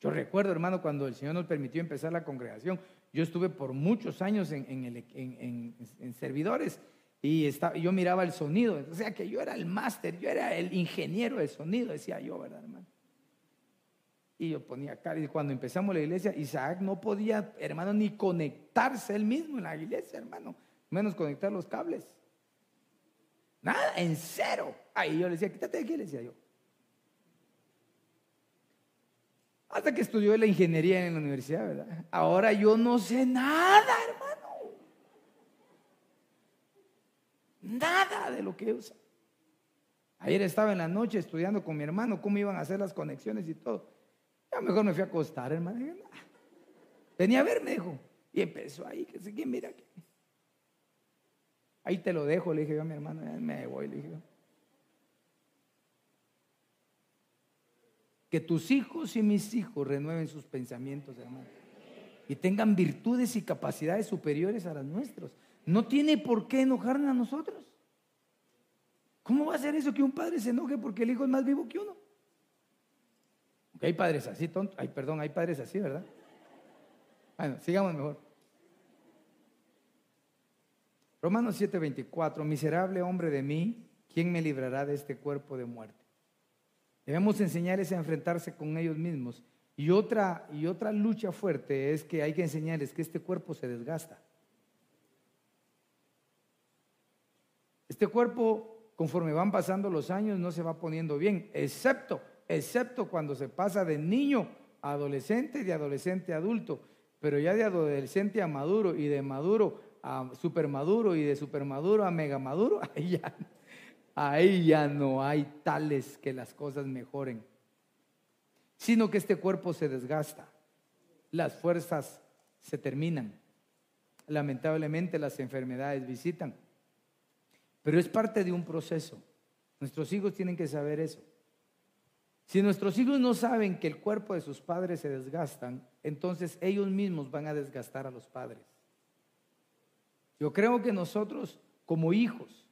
Yo recuerdo, hermano, cuando el Señor nos permitió empezar la congregación, yo estuve por muchos años en, servidores y yo miraba el sonido, o sea que yo era el máster, yo era el ingeniero de sonido, decía yo, ¿verdad, hermano? Y yo ponía cara, y cuando empezamos la iglesia, Isaac no podía, hermano, ni conectarse él mismo en la iglesia, hermano menos conectar los cables. Nada, en cero. Ahí yo le decía, quítate de aquí, le decía yo. Hasta que estudió la ingeniería en la universidad, ¿verdad? Ahora yo no sé nada, hermano. Nada de lo que usa. Ayer estaba en la noche estudiando con mi hermano cómo iban a hacer las conexiones y todo. Ya mejor me fui a acostar, hermano. Tenía a ver, me dijo. Y empezó ahí, que sé quién mira aquí. Ahí te lo dejo, le dije yo a mi hermano, me voy, le dije Que tus hijos y mis hijos renueven sus pensamientos, hermano. Y tengan virtudes y capacidades superiores a las nuestras. No tiene por qué enojarnos a nosotros. ¿Cómo va a ser eso que un padre se enoje porque el hijo es más vivo que uno? Hay padres así, tonto. Ay, perdón, hay padres así, ¿verdad? Bueno, sigamos mejor. Romanos 7:24, miserable hombre de mí, ¿quién me librará de este cuerpo de muerte? Debemos enseñarles a enfrentarse con ellos mismos. Y otra, y otra lucha fuerte es que hay que enseñarles que este cuerpo se desgasta. Este cuerpo, conforme van pasando los años, no se va poniendo bien, excepto, excepto cuando se pasa de niño a adolescente, de adolescente a adulto. Pero ya de adolescente a maduro y de maduro a super maduro y de super maduro a mega maduro, [LAUGHS] ahí ya, ahí ya no hay tales que las cosas mejoren, sino que este cuerpo se desgasta, las fuerzas se terminan, lamentablemente las enfermedades visitan, pero es parte de un proceso. Nuestros hijos tienen que saber eso. Si nuestros hijos no saben que el cuerpo de sus padres se desgastan, entonces ellos mismos van a desgastar a los padres. Yo creo que nosotros como hijos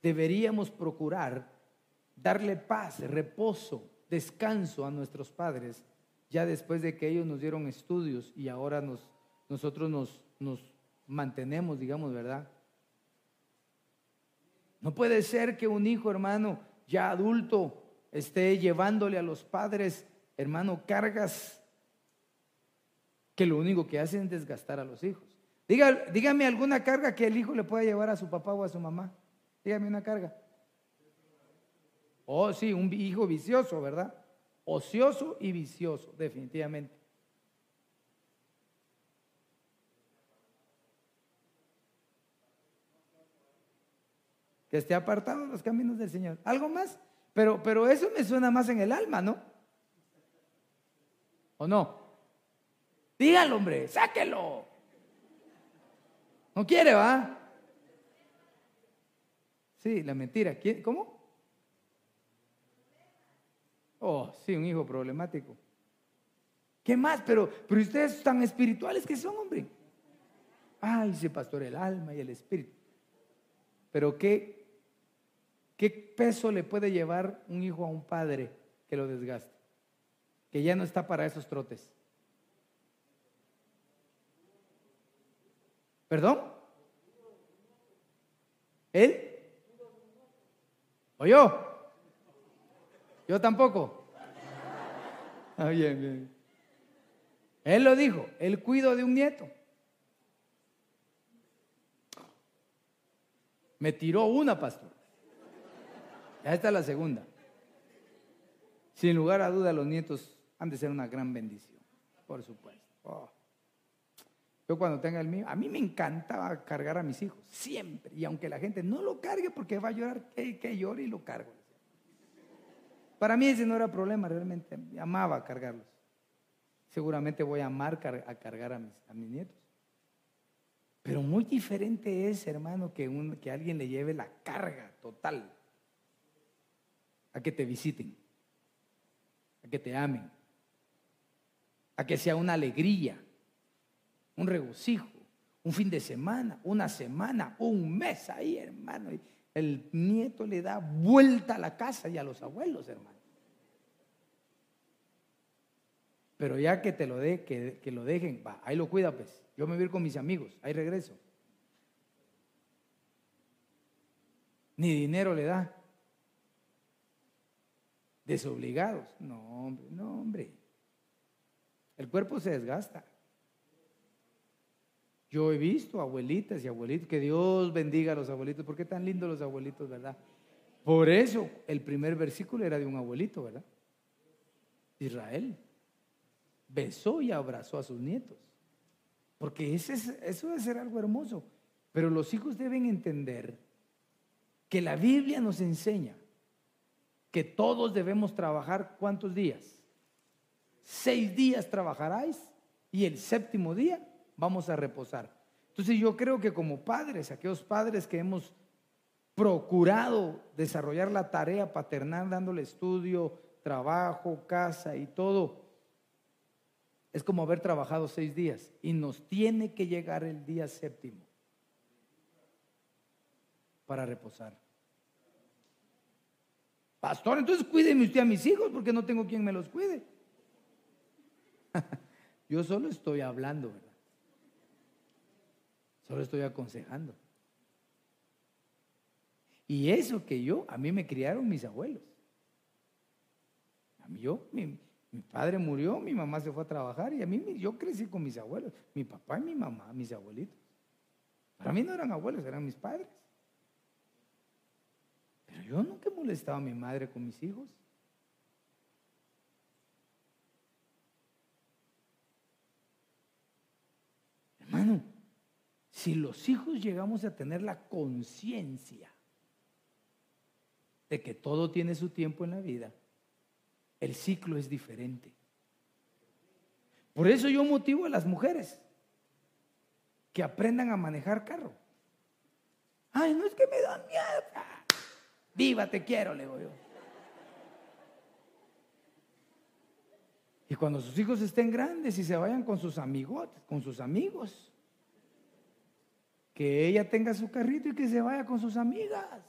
deberíamos procurar darle paz, reposo, descanso a nuestros padres, ya después de que ellos nos dieron estudios y ahora nos, nosotros nos, nos mantenemos, digamos, ¿verdad? No puede ser que un hijo, hermano, ya adulto, esté llevándole a los padres, hermano, cargas que lo único que hacen es desgastar a los hijos. dígame alguna carga que el hijo le pueda llevar a su papá o a su mamá. Dígame una carga. Oh, sí, un hijo vicioso, ¿verdad? Ocioso y vicioso, definitivamente. Que esté apartado de los caminos del Señor. ¿Algo más? Pero, pero eso me suena más en el alma, ¿no? ¿O no? Dígalo, hombre, sáquelo. ¿No quiere, va? Sí, la mentira. ¿Cómo? Oh, sí, un hijo problemático. ¿Qué más? Pero, pero ustedes tan espirituales que son, hombre. Ay, dice pastor, el alma y el espíritu. Pero ¿qué, ¿qué peso le puede llevar un hijo a un padre que lo desgaste? Que ya no está para esos trotes. ¿Perdón? ¿Él? ¿O yo? Yo tampoco. Ah, bien, bien. Él lo dijo, él cuido de un nieto. Me tiró una, pastor. Ya está la segunda. Sin lugar a duda, los nietos han de ser una gran bendición, por supuesto. Oh. Yo cuando tenga el mío, a mí me encantaba cargar a mis hijos, siempre. Y aunque la gente no lo cargue porque va a llorar, que, que llore y lo cargo. Para mí ese no era problema, realmente amaba cargarlos. Seguramente voy a amar a cargar a mis, a nietos. Pero muy diferente es, hermano, que, que alguien le lleve la carga total a que te visiten, a que te amen, a que sea una alegría, un regocijo, un fin de semana, una semana, un mes ahí, hermano. El nieto le da vuelta a la casa y a los abuelos, hermano. Pero ya que te lo dé, que, que, lo dejen, va, ahí lo cuida, pues. Yo me voy a ir con mis amigos, ahí regreso. Ni dinero le da. Desobligados. No, hombre, no, hombre. El cuerpo se desgasta. Yo he visto abuelitas y abuelitos, que Dios bendiga a los abuelitos, porque tan lindos los abuelitos, ¿verdad? Por eso el primer versículo era de un abuelito, ¿verdad? Israel. Besó y abrazó a sus nietos. Porque ese eso debe ser algo hermoso. Pero los hijos deben entender que la Biblia nos enseña que todos debemos trabajar cuántos días. Seis días trabajaráis y el séptimo día vamos a reposar. Entonces yo creo que como padres, aquellos padres que hemos procurado desarrollar la tarea paternal, dándole estudio, trabajo, casa y todo, es como haber trabajado seis días y nos tiene que llegar el día séptimo para reposar. Pastor, entonces cuídeme usted a mis hijos porque no tengo quien me los cuide. [LAUGHS] Yo solo estoy hablando, ¿verdad? Solo estoy aconsejando. Y eso que yo, a mí me criaron mis abuelos. A mí yo, mi, padre murió, mi mamá se fue a trabajar y a mí yo crecí con mis abuelos, mi papá y mi mamá, mis abuelitos. Para mí no eran abuelos, eran mis padres. Pero yo nunca molestaba a mi madre con mis hijos. Hermano, si los hijos llegamos a tener la conciencia de que todo tiene su tiempo en la vida, el ciclo es diferente. Por eso yo motivo a las mujeres que aprendan a manejar carro. Ay, no es que me da miedo. Viva, te quiero, le digo yo. Y cuando sus hijos estén grandes y se vayan con sus amigos, con sus amigos, que ella tenga su carrito y que se vaya con sus amigas.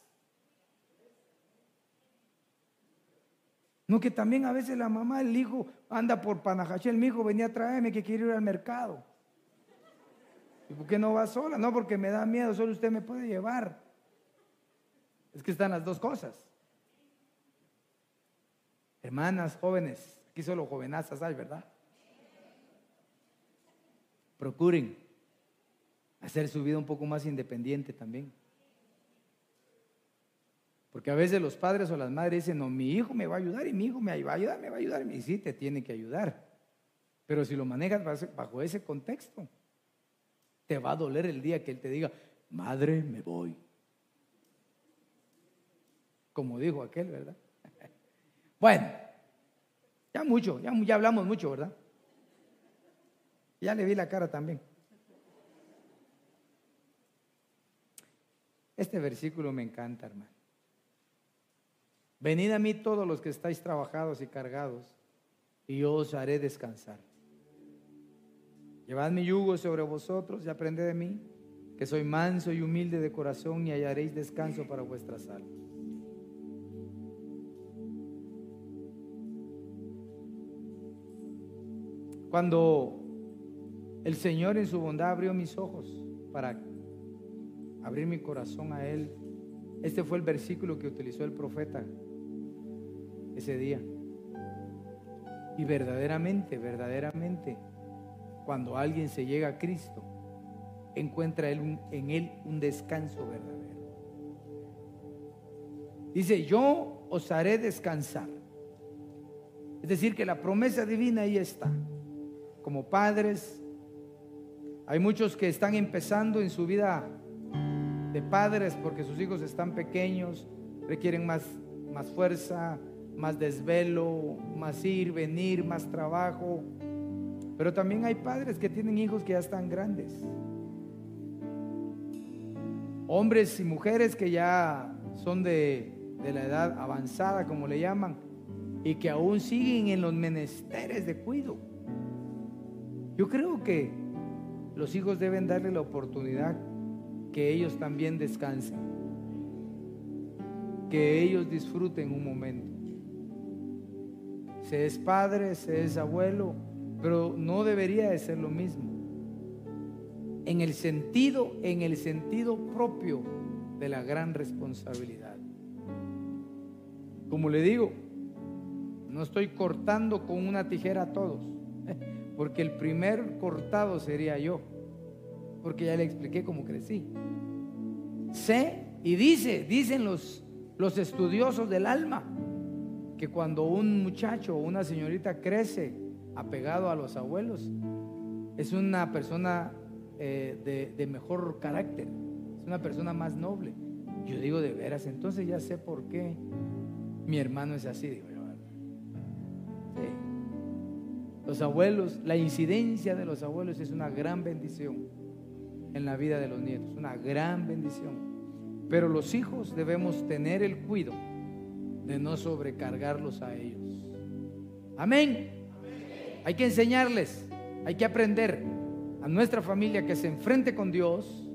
No que también a veces la mamá, el hijo anda por Panajachel, mi hijo venía a traerme que quiere ir al mercado. ¿Y por qué no va sola? No, porque me da miedo, solo usted me puede llevar. Es que están las dos cosas. Hermanas, jóvenes, aquí solo jovenazas hay, ¿verdad? Procuren hacer su vida un poco más independiente también. Porque a veces los padres o las madres dicen, no, mi hijo me va a ayudar y mi hijo me va a ayudar, me va a ayudar. Y sí, te tiene que ayudar. Pero si lo manejas bajo ese contexto, te va a doler el día que él te diga, madre, me voy. Como dijo aquel, ¿verdad? [LAUGHS] Bueno, ya mucho, ya, ya hablamos mucho, ¿verdad? Ya le vi la cara también. Este versículo me encanta, hermano. Venid a mí todos los que estáis trabajados y cargados, y yo os haré descansar. Llevad mi yugo sobre vosotros y aprended de mí, que soy manso y humilde de corazón, y hallaréis descanso para vuestras almas. Cuando el Señor en su bondad abrió mis ojos para abrir mi corazón a Él, este fue el versículo que utilizó el profeta ese día. Y verdaderamente, verdaderamente, cuando alguien se llega a Cristo, encuentra en Él un descanso verdadero. Dice, yo os haré descansar. Es decir, que la promesa divina ahí está. Como padres, hay muchos que están empezando en su vida de padres porque sus hijos están pequeños, requieren más, más fuerza, más desvelo, más ir, venir, más trabajo. Pero también hay padres que tienen hijos que ya están grandes. Hombres y mujeres que ya son de, de la edad avanzada, como le llaman, y que aún siguen en los menesteres de cuido. Yo creo que los hijos deben darle la oportunidad que ellos también descansen, que ellos disfruten un momento se es padre, se es abuelo, pero no debería de ser lo mismo. En el sentido, en el sentido propio de la gran responsabilidad. Como le digo, no estoy cortando con una tijera a todos, porque el primer cortado sería yo, porque ya le expliqué cómo crecí. Sé y dice, dicen los, los estudiosos del alma, que cuando un muchacho o una señorita crece apegado a los abuelos, es una persona eh, de, mejor carácter, es una persona más noble. Yo digo de veras, entonces ya sé por qué mi hermano es así. Digo Los abuelos, la incidencia de los abuelos es una gran bendición en la vida de los nietos, una gran bendición. Pero los hijos debemos tener el cuidado de no sobrecargarlos a ellos. Amén. Hay que enseñarles, hay que aprender a nuestra familia que se enfrente con Dios,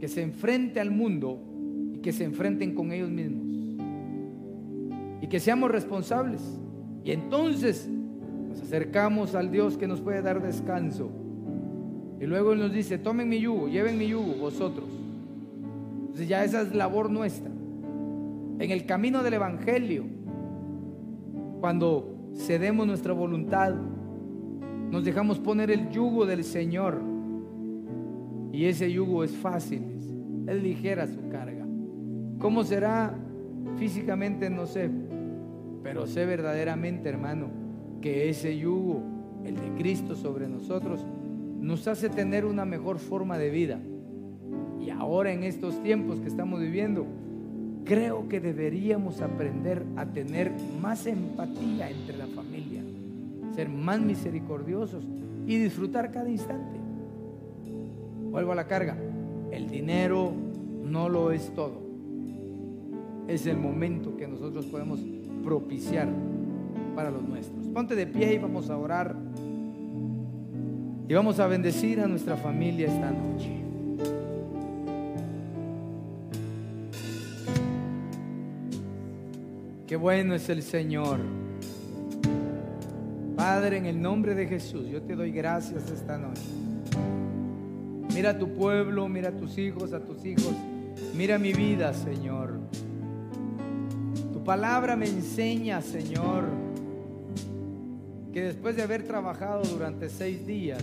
que se enfrente al mundo y que se enfrenten con ellos mismos. Y que seamos responsables. Y entonces acercamos al Dios que nos puede dar descanso. Y luego Él nos dice, tomen mi yugo, lleven mi yugo vosotros. Entonces ya esa es labor nuestra en el camino del Evangelio, cuando cedemos nuestra voluntad, nos dejamos poner el yugo del Señor. Y ese yugo es fácil, es ligera su carga. ¿Cómo será físicamente? No sé, pero sé verdaderamente, hermano, que ese yugo, el de Cristo sobre nosotros, nos hace tener una mejor forma de vida. Y ahora en estos tiempos que estamos viviendo, creo que deberíamos aprender a tener más empatía entre la familia, ser más misericordiosos y disfrutar cada instante. Vuelvo a la carga. El dinero no lo es todo. Es el momento que nosotros podemos propiciar para los nuestros. Ponte de pie y vamos a orar. Y vamos a bendecir a nuestra familia esta noche. Qué bueno es el Señor. Padre, en el nombre de Jesús, yo te doy gracias esta noche. Mira a tu pueblo, mira a tus hijos, a tus hijos. Mira mi vida, Señor. Tu palabra me enseña, Señor que después de haber trabajado durante seis días,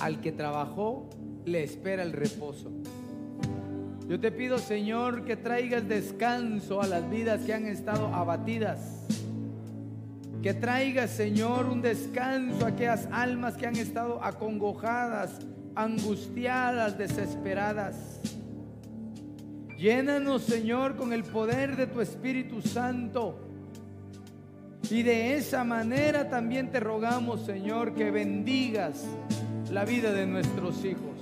al que trabajó le espera el reposo. Yo te pido, Señor, que traigas descanso a las vidas que han estado abatidas. Que traigas, Señor, un descanso a aquellas almas que han estado acongojadas, angustiadas, desesperadas. Llénanos, Señor, con el poder de tu Espíritu Santo. Y de esa manera también te rogamos, Señor, que bendigas la vida de nuestros hijos.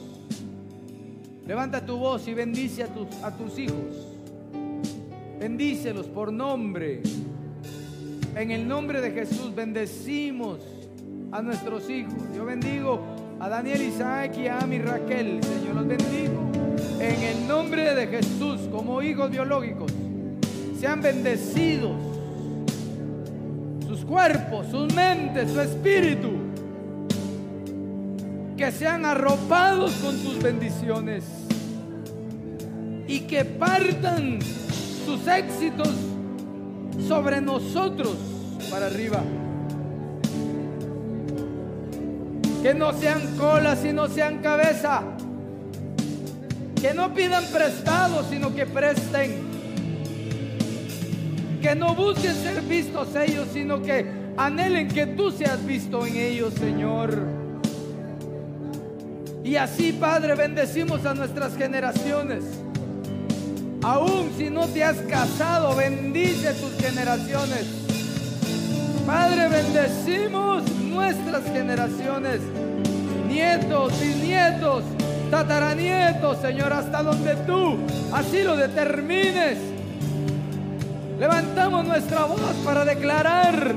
Levanta tu voz y bendice a tus, hijos. Bendícelos por nombre. En el nombre de Jesús bendecimos a nuestros hijos. Yo bendigo a Daniel, Isaac y a Ami Raquel. Señor, los bendigo. En el nombre de Jesús, como hijos biológicos, sean bendecidos sus cuerpos, sus mentes, su espíritu. Que sean arropados con tus bendiciones. Y que partan sus éxitos sobre nosotros para arriba. Que no sean cola, sino sean cabeza. Que no pidan prestado, sino que presten. Que no busquen ser vistos ellos, sino que anhelen que tú seas visto en ellos, Señor. Y así, Padre, bendecimos a nuestras generaciones. Aún si no te has casado, bendice tus generaciones. Padre, bendecimos nuestras generaciones, nietos, bisnietos, tataranietos, Señor, hasta donde tú así lo determines. Levantamos nuestra voz para declarar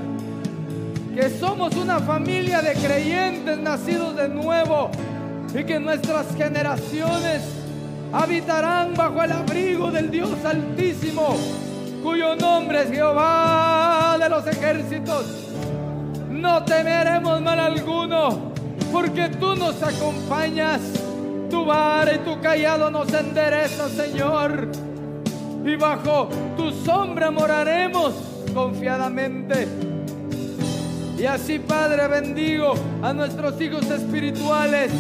que somos una familia de creyentes nacidos de nuevo y que nuestras generaciones habitarán bajo el abrigo del Dios Altísimo, cuyo nombre es Jehová de los ejércitos. No temeremos mal alguno, porque tú nos acompañas. Tu vara y tu callado nos endereza, Señor. Y bajo tu sombra moraremos confiadamente. Y así, Padre, bendigo a nuestros hijos espirituales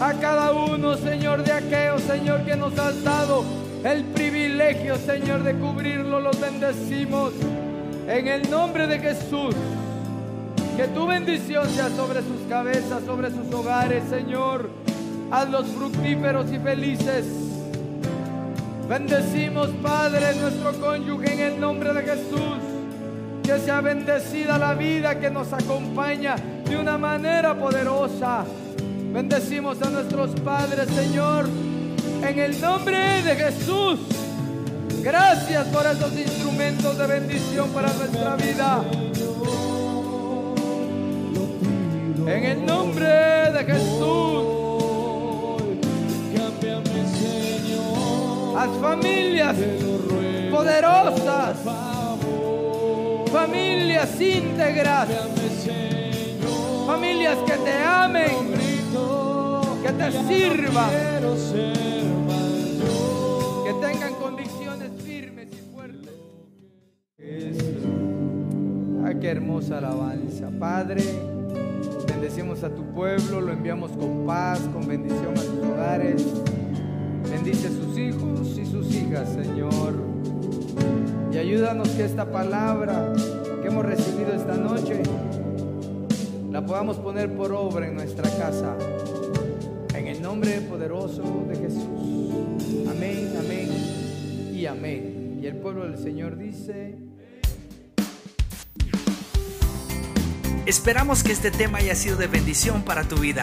a cada uno, Señor, de aquellos, Señor, que nos has dado el privilegio, Señor, de cubrirlo. Los bendecimos en el nombre de Jesús. Que tu bendición sea sobre sus cabezas, sobre sus hogares, Señor. Hazlos fructíferos y felices. Bendecimos, Padre, nuestro cónyuge en el nombre de Jesús. Que sea bendecida la vida que nos acompaña de una manera poderosa. Bendecimos a nuestros padres, Señor, en el nombre de Jesús. Gracias por esos instrumentos de bendición para nuestra vida. En el nombre de Jesús. Haz familias poderosas. Familias íntegras. Familias que te amen que te sirva, que tengan convicciones firmes y fuertes. Ah, qué hermosa alabanza, Padre. Bendecimos a tu pueblo, lo enviamos con paz, con bendición a sus hogares. Bendice sus hijos y sus hijas, Señor. Y ayúdanos que esta palabra que hemos recibido esta noche la podamos poner por obra en nuestra casa nombre poderoso de Jesús. Amén, amén y amén. Y el pueblo del Señor dice... Esperamos que este tema haya sido de bendición para tu vida.